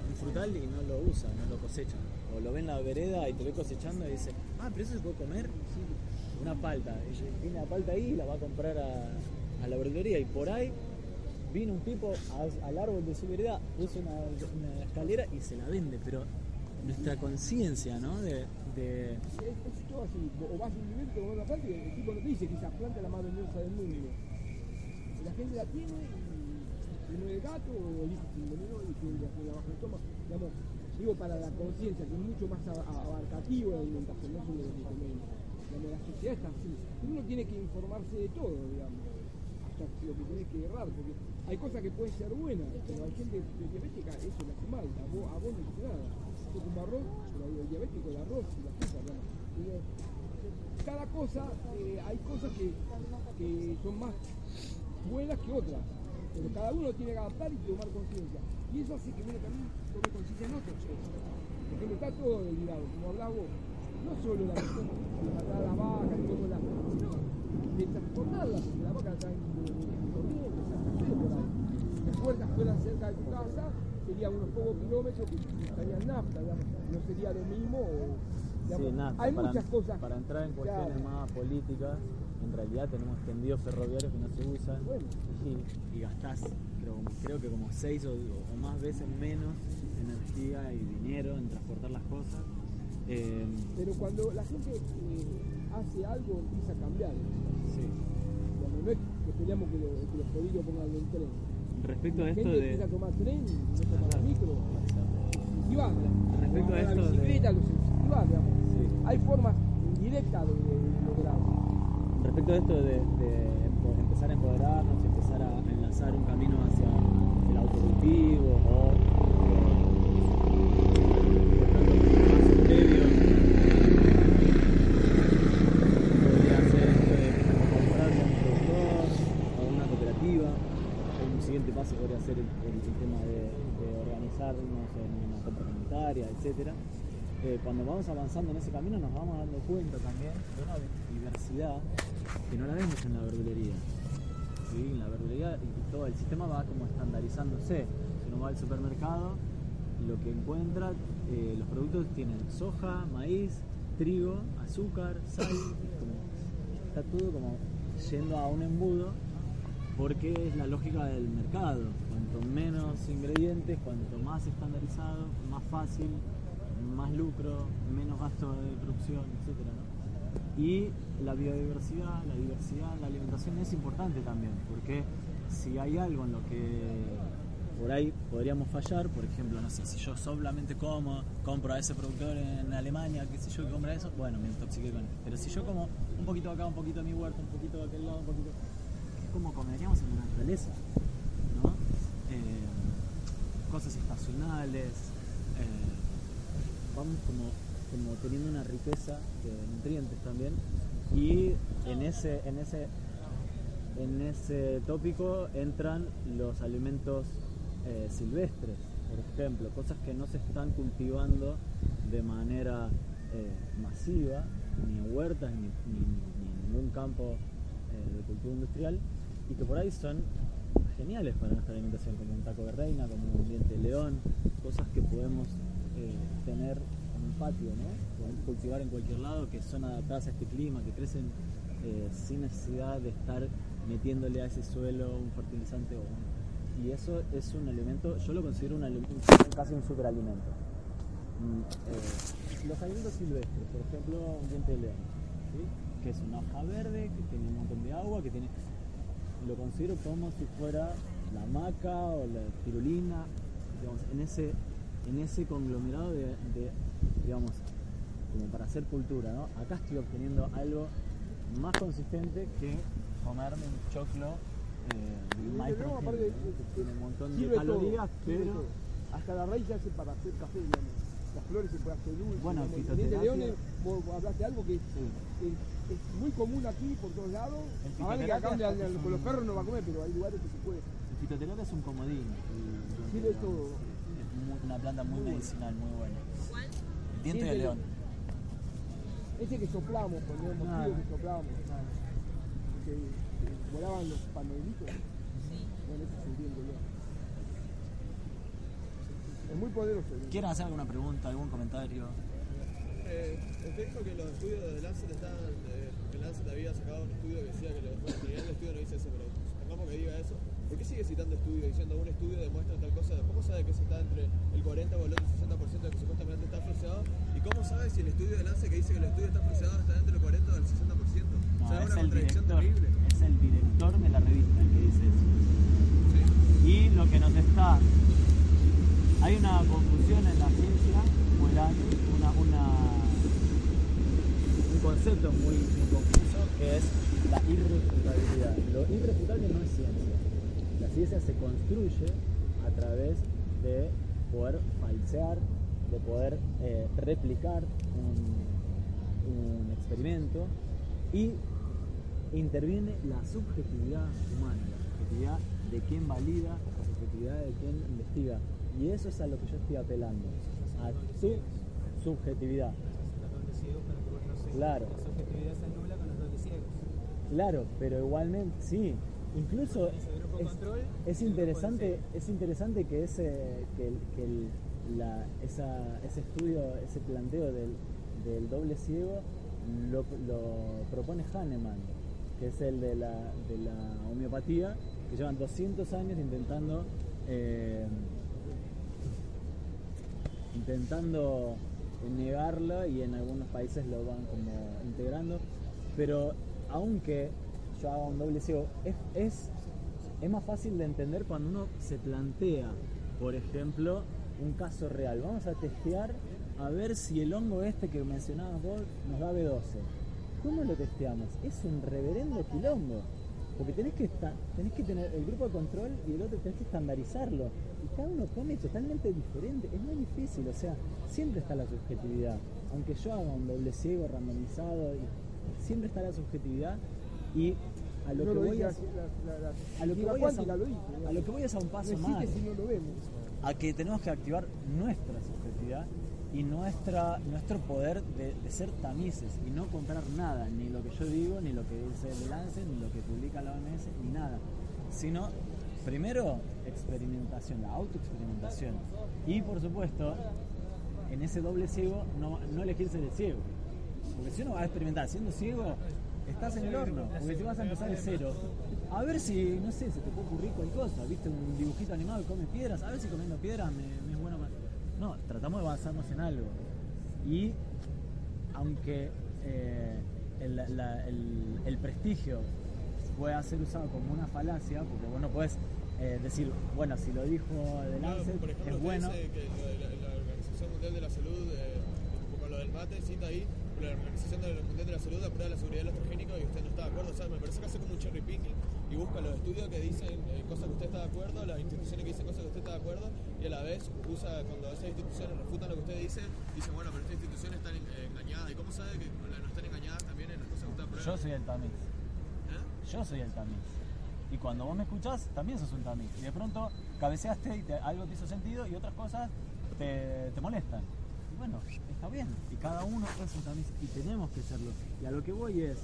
un frutal y no lo usa, no lo cosecha. O lo ve en la vereda y te ve cosechando y dice, ah, pero eso se puede comer. Sí, una palta. Y tiene la palta ahí y la va a comprar a, a la verdulería. Y por ahí vino un tipo a- al árbol de su vereda, puso una, una escalera y se la vende. Pero nuestra conciencia, ¿no? De, de- Es, es todo así, o vas a un nivel con una planta y el tipo no te dice que esa planta es la más venenosa del mundo. La gente la tiene y no el gato o hijo sin veneno y que la, la el estómago. Digamos, digo para la conciencia, que es mucho más abarcativo la alimentación, no solo lo que comemos. Digamos, la sociedad está así. Uno tiene que informarse de todo, digamos, hasta lo que tenés que errar, porque hay cosas que pueden ser buenas, pero hay gente diabética, eso le hace mal, a vos, a vos no te hace nada. Como arroz, el diabético el arroz la azúcar. Digo, cada cosa, eh, hay cosas que, que son más buenas que otras, pero cada uno tiene que adaptar y tomar conciencia. Y eso hace que uno también tome conciencia en otras cosas. Por ejemplo, está todo ligado, como hablás vos, no solo la cuestión de matar a la vaca, ni cómo la, sino de transportarla, porque la vaca de, de, de corriente, no sé, por ahí. Las puertas fueran cerca de tu casa, serían unos pocos kilómetros que estarían nafta, digamos, no sería lo mismo. o, digamos, Sí, nada, hay para, muchas cosas. para entrar en cuestiones Claro. más políticas, en realidad tenemos tendidos ferroviarios que no se usan Bueno. y, y gastás, creo, creo que como seis o, o más veces menos energía y dinero en transportar las cosas. Eh, Pero cuando la gente eh, hace algo, empieza a cambiar. sí. Digamos, no es que esperamos que, lo- que los políticos pongan el tren. Respecto a La esto de... a tomar tren, no toma la micro. Y va. Respecto a la esto de- bicicleta, los incentivar, digamos. Sí. Hay formas indirectas de, de lograrlo. Respecto a esto de, de empezar a empoderarnos empezar a enlazar un camino hacia el autocultivo o eh, previos, podría ser esto de comprarse a un productor o una cooperativa. Un siguiente paso podría ser el, el- el tema de, de organizarnos en compra comunitaria, etcétera. Eh, cuando vamos avanzando en ese camino nos vamos dando cuenta también de una diversidad que no la vemos en la verdulería. En la verdulería todo el sistema va como estandarizándose. Si uno va al supermercado, lo que encuentra, eh, los productos tienen soja, maíz, trigo, azúcar, sal, está todo como yendo a un embudo porque es la lógica del mercado. Cuanto menos ingredientes, cuanto más estandarizado, más fácil, más lucro, menos gasto de producción, etcétera, ¿no? Y la biodiversidad, la diversidad, la alimentación es importante también, porque si hay algo en lo que por ahí podríamos fallar, por ejemplo, no sé, si yo solamente como, compro a ese productor en Alemania, qué sé yo, que compra eso, bueno, me intoxiqué con él. Pero si yo como un poquito acá, un poquito de mi huerta, un poquito de aquel lado, un poquito, es como comeríamos en la naturaleza, cosas estacionales, eh, vamos como, como teniendo una riqueza de nutrientes también. Y en ese, en ese, en ese tópico entran los alimentos eh, silvestres, por ejemplo, cosas que no se están cultivando de manera eh, masiva, ni en huertas, ni, ni- en ningún campo de cultivo industrial, y que por ahí son geniales para nuestra alimentación, como un taco de reina, como un diente de león, cosas que podemos eh, tener en un patio, ¿no? Cultivar en cualquier lado, que son adaptadas a este clima, que crecen eh, sin necesidad de estar metiéndole a ese suelo un fertilizante o un- y eso es un alimento, yo lo considero un alimento, casi un superalimento. Mm, eh, los alimentos silvestres, por ejemplo, un diente de león, que es una hoja verde, que tiene un montón de agua, que tiene lo considero como si fuera la maca o la tirulina, digamos, en ese, en ese conglomerado de, de, digamos, como para hacer cultura, ¿no? Acá estoy obteniendo algo más consistente que comerme un choclo eh, aparte, ¿no? que tiene un montón de todo, calorías, sirve pero todo. Hasta la raíz se hace para hacer café, digamos. Las flores se puede hacer dulce. Bueno, El diente de león, vos vos hablaste de algo que sí. es, es muy común aquí por todos lados. Ahora que acá con los perros no va a comer, pero hay lugares que se puede. el fitoterapia es un comodín. y- digamos, todo. Es muy- una planta muy medicinal, muy buena. ¿Cuál? El diente de león. Ese que soplamos, cuando éramos chicos que soplábamos. Que, que volaban los panelitos. Bueno, ese es el diente de león. Es muy poderoso. ¿Quieren hacer alguna pregunta, algún comentario? Eh, usted dijo que los estudios de Lancet están. Eh, que Lancet había sacado un estudio que decía que bueno, el estudio no dice eso, pero supongamos que diga eso. ¿Por qué sigue citando estudios diciendo un estudio demuestra tal cosa? ¿Cómo sabe que se está entre el 40 o el otro 60% de que supuestamente está freseado? ¿Y cómo sabe si el estudio de Lancet que dice que el estudio está freseado está entre el 40 o el 60%? No, o sea, es es una el contradicción director, terrible. es el director de la revista el que dice eso. Sí. Y lo que nos está. Hay una confusión en la ciencia, una, una, un concepto muy, muy confuso que es la irrefutabilidad. Lo irrefutable no es ciencia. La ciencia se construye a través de poder falsear, de poder eh, replicar un, un experimento y interviene la subjetividad humana, la subjetividad de quien valida, la subjetividad de quien investiga. Y eso es a lo que yo estoy apelando, a tu subjetividad. Claro. La subjetividad se anula con los dobles ciegos. Claro, pero igualmente, sí. Incluso es, interesante, es interesante que ese, que, el- la- esa- ese estudio, ese planteo del, del doble ciego lo, lo propone Hahnemann, que es el de la, de la homeopatía, que llevan 200 años intentando eh, intentando negarlo y en algunos países lo van como integrando, pero aunque yo haga un doble ciego, es, es, es más fácil de entender cuando uno se plantea, por ejemplo, un caso real. Vamos a testear a ver si el hongo este que mencionabas vos nos da B12. ¿Cómo lo testeamos? Es un reverendo quilombo. Porque tenés que, esta- tenés que tener el grupo de control y el otro tenés que estandarizarlo. Y cada uno come totalmente diferente. Es muy difícil, o sea, siempre está la subjetividad. Aunque yo haga un doble ciego randomizado, y- siempre está la subjetividad. Y a lo No que lo voy a, la, la, la, a lo que voy es a, lo a lo que voy es a un paso más. si no. A que tenemos que activar nuestra subjetividad y nuestra, nuestro poder de, de ser tamices y no comprar nada, ni lo que yo digo, ni lo que dice el Lance, ni lo que publica la OMS, ni nada. Sino primero, experimentación, la autoexperimentación. Y por supuesto, en ese doble ciego, no, no elegir ser el ciego. Porque si uno va a experimentar siendo ciego, estás en el horno. Porque si vas a empezar de cero, a ver si, no sé, se te puede ocurrir cualquier cosa. ¿Viste un dibujito animado que come piedras? A ver si comiendo piedras me. No, tratamos de basarnos en algo. Y aunque eh, el, la- el- el prestigio pueda ser usado como una falacia, porque vos no podés eh, decir, bueno, si lo dijo de Lancet, por ejemplo, es bueno. dice que la, la Organización Mundial de la Salud, eh, con lo del mate, cita ahí, pero la Organización Mundial de la Salud aprueba la seguridad de los transgénicos y usted no está de acuerdo. O sea, me parece que hace como un cherry picking y busca los estudios que dicen eh, cosas que usted está de acuerdo, las instituciones que dicen cosas que usted está de acuerdo y a la vez usa, cuando esas instituciones refutan lo que usted dice, dice, bueno, pero estas instituciones están eh, engañadas. ¿Y cómo sabe que no están engañadas también en las cosas que usted aprueba? Yo soy el tamiz. ¿Eh? Yo soy el tamiz. Y cuando vos me escuchás, también sos un tamiz. Y de pronto cabeceaste y te- algo te hizo sentido y otras cosas te, te molestan. Y bueno, está bien. Y cada uno es un tamiz y tenemos que serlo. Y a lo que voy es,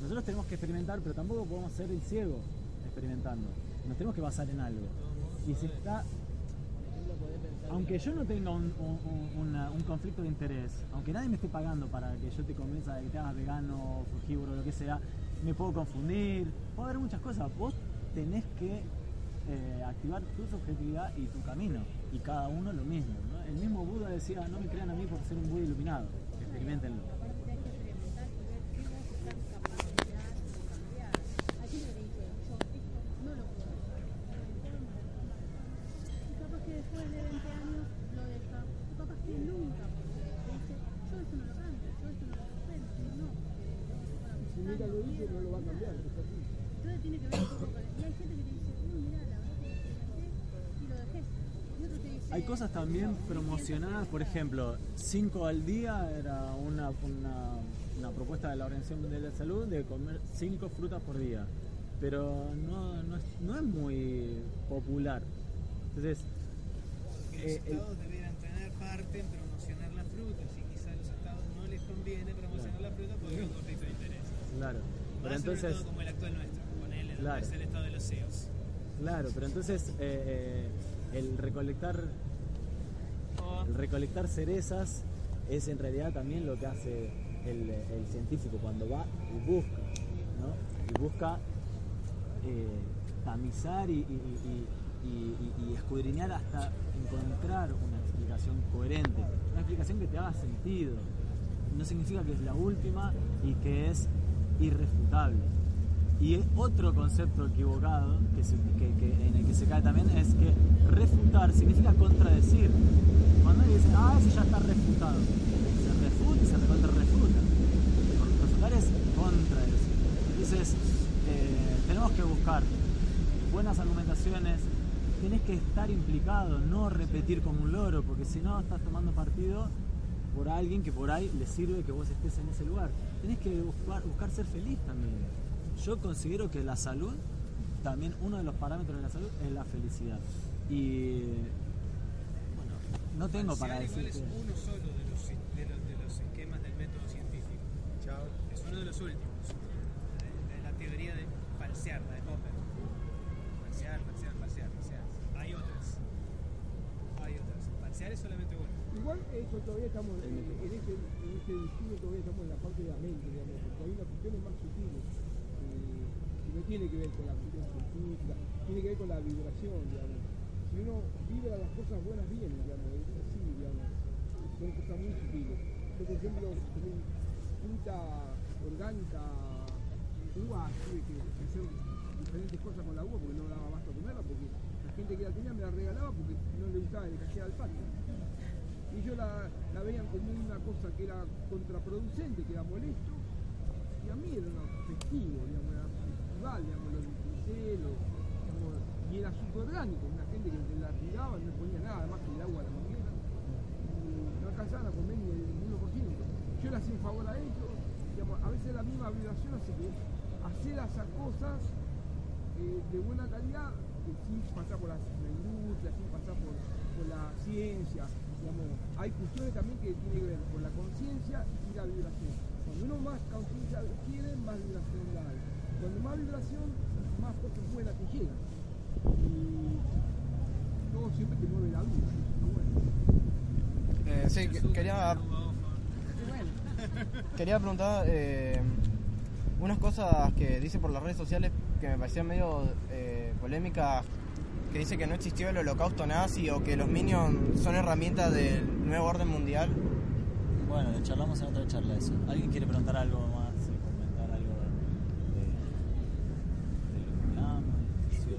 nosotros tenemos que experimentar, pero tampoco podemos ser el ciego experimentando. Nos tenemos que basar en algo. Y si está aunque yo no tenga un, conflicto de interés, aunque nadie me esté pagando para que yo te convenza de que te hagas vegano, frugívoro, lo que sea, me puedo confundir, puede haber muchas cosas. Vos tenés que eh, activar tu subjetividad y tu camino, y cada uno lo mismo. El mismo Buda decía, no me crean a mí por ser un Buda iluminado, experimentenlo. Aparte hay que experimentar y ver qué vos estás capaz de crear o cambiar. Hay gente que dice, yo esto no lo puedo hacer. Y capaz que después de 20 años lo deja. O capaz que nunca, porque dice, yo esto no lo cambio, yo esto no lo suspendo. No, porque para Si mira lo dice, no lo va a cambiar. es así. Entonces tiene que ver un poco con... Y hay gente que te dice, no, mira, la verdad que lo experimenté y lo dejé. Y otro te dice... Hay cosas también promocionadas, por ejemplo, 5 al día era una, una, una propuesta de la Organización Mundial de la Salud de comer 5 frutas por día, pero no, no, es, no es muy popular. Entonces, Que eh, los el- estados debieran tener parte en promocionar las frutas y quizá a los estados no les conviene promocionar la fruta porque es un conflicto de intereses. claro, pero entonces, como el actual nuestro, con él, Claro. es el estado de los CEOs. claro, pero entonces eh, eh, el recolectar el recolectar cerezas es en realidad también lo que hace el, científico cuando va y busca, ¿no? Y busca eh, tamizar y- y- y escudriñar hasta encontrar una explicación coherente, una explicación que te haga sentido. No significa que es la última y que es irrefutable. Y otro concepto equivocado que en el que se cae también es que refutar significa contradecir. Cuando alguien dice, ah, ese ya está refutado, se refuta y se recontra refuta. Refutar es contradecir. Entonces, eh, tenemos que buscar buenas argumentaciones, tenés que estar implicado, no repetir como un loro, porque si no estás tomando partido por alguien que por ahí le sirve que vos estés en ese lugar. Tenés que buscar, buscar ser feliz también. Yo considero que la salud, también uno de los parámetros de la salud es la felicidad. Y bueno, no tengo para decir es uno solo de los, de, los, de los esquemas del método científico. Es uno de los últimos. De, de la teoría de falsear, la de Popper. Falsear, falsear, falsear, falsear. Hay otras. Hay otras. Falsear es solamente uno. Igual eso todavía estamos en, en ese, en ese discurso todavía estamos en la parte de la mente, digamos, porque hay unas cuestiones más sutiles tiene que ver con la cuestión tiene que ver con la vibración, digamos. Si uno vibra las cosas buenas bien, digamos, es así, digamos, son cosas muy sutiles. Yo, por ejemplo, como fruta orgánica, uva, tuve que hacer diferentes cosas con la uva porque no daba abasto a comerla, porque la gente que la tenía me la regalaba porque no le gustaba el cajera al patio y ellos la, la veían como una cosa que era contraproducente, que era molesto, y a mí era una festivo, digamos, digamos, lo disfruté, lo, digamos, y era súper orgánico, una gente que la tiraba, no le ponía nada, además que el agua a la manguera, y no alcanzaban a comer ni el 1%. Yo le hacía un favor a ellos, digamos, a veces la misma vibración hace que hacer esas cosas eh, de buena calidad, sin pasar por la, la industria, sin pasar por, la ciencia. Digamos, hay cuestiones también que tienen que ver con la conciencia y la vibración. Cuando uno más conciencia adquiere, más vibración da. Cuando más vibración, más cosas buenas te llegan. Y no siempre te mueve la bueno. Eh, sí, que- quería, <laughs> quería preguntar eh, unas cosas que dice por las redes sociales que me parecían medio eh, polémicas, que dice que no existió el holocausto nazi o que los Minions son herramientas del nuevo orden mundial. Bueno, lo charlamos en otra charla eso. ¿Alguien quiere preguntar algo más? eh, comentar algo de, de lo que hablamos, de ficción?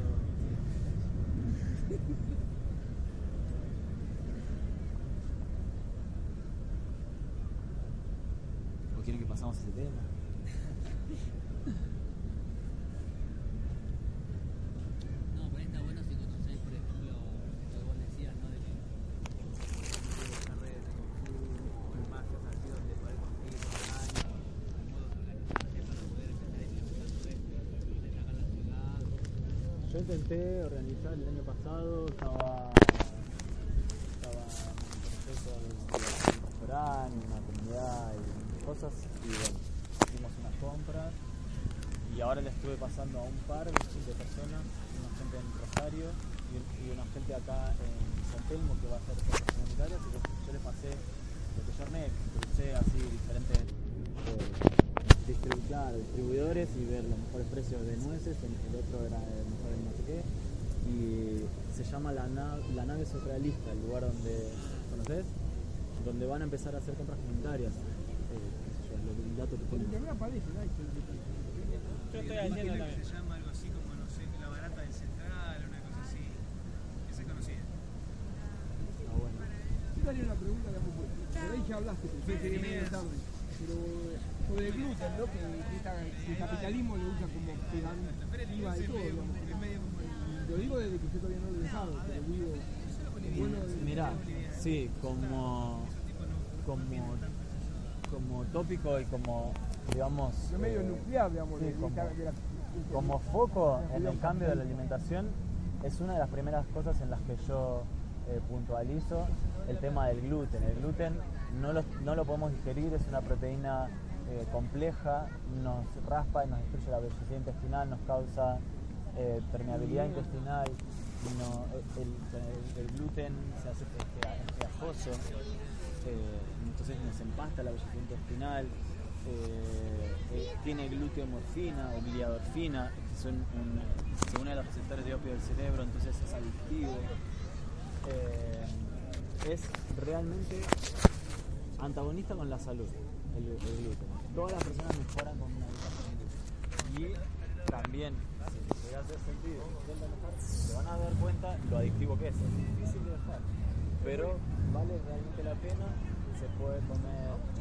¿O quieren que pasamos a ese tema? No, pero está bueno si conocéis, por ejemplo, lo que vos decías, ¿no? De que esta red de Kung Fu, espacios así donde poder conseguir online, modos de organizarse para poder empezar a implementar todo esto, desde acá en la ciudad. Yo intenté organizar el año pasado, estaba en un proceso de un restaurante, una comunidad y cosas, y bueno, hicimos unas compras y ahora le estuve pasando a un par de personas, una gente en Rosario y, una gente acá en San Telmo que va a hacer cosas comunitarias y yo, les pasé lo que yo armé, crucé así diferentes eh, distribuidores y ver los mejores precios de nueces, el, otro era el mejor de no sé qué y se llama la, Na- la nave el lugar donde, ¿conoces? Donde van a empezar a hacer compras comunitarias. Eh, el En ponen. internet aparece, ¿no? Yo estoy haciendo que se llama algo así como, no sé, la barata del central, una cosa así. Esa es conocida. Ah, bueno. Yo te haría una pregunta, digamos, pues, por ahí ya hablaste, pero sé que medio tarde. Pero eh, sobre el gluten, ¿no? Que, que esta- que el capitalismo lo usa como pegativa de todo, Lo digo desde que yo todavía no lo he dejado, pero digo, bueno, Mira, sí, como, como, como tópico y como, digamos, lo medio eh, nuclear, digamos, sí, de, de como- de la- como foco en el cambio de la alimentación es una de las primeras cosas en las que yo eh, puntualizo el tema del gluten. El gluten no lo, no lo podemos digerir, es una proteína eh, compleja, nos raspa y nos destruye la velocidad intestinal, nos causa eh, permeabilidad intestinal, no- el, el- el gluten se hace pegajoso, entonces nos empasta la velocidad intestinal, eh, eh, tiene gluteomorfina o gliadorfina, que son un, a los receptores de opio del cerebro, entonces es adictivo. Eh, es realmente antagonista con la salud, el, gluten. Todas las personas mejoran con una dieta con gluten. Y también, si sentido, se van a dar cuenta lo adictivo que es. Es difícil de dejar, pero vale realmente la pena. Se puede comer.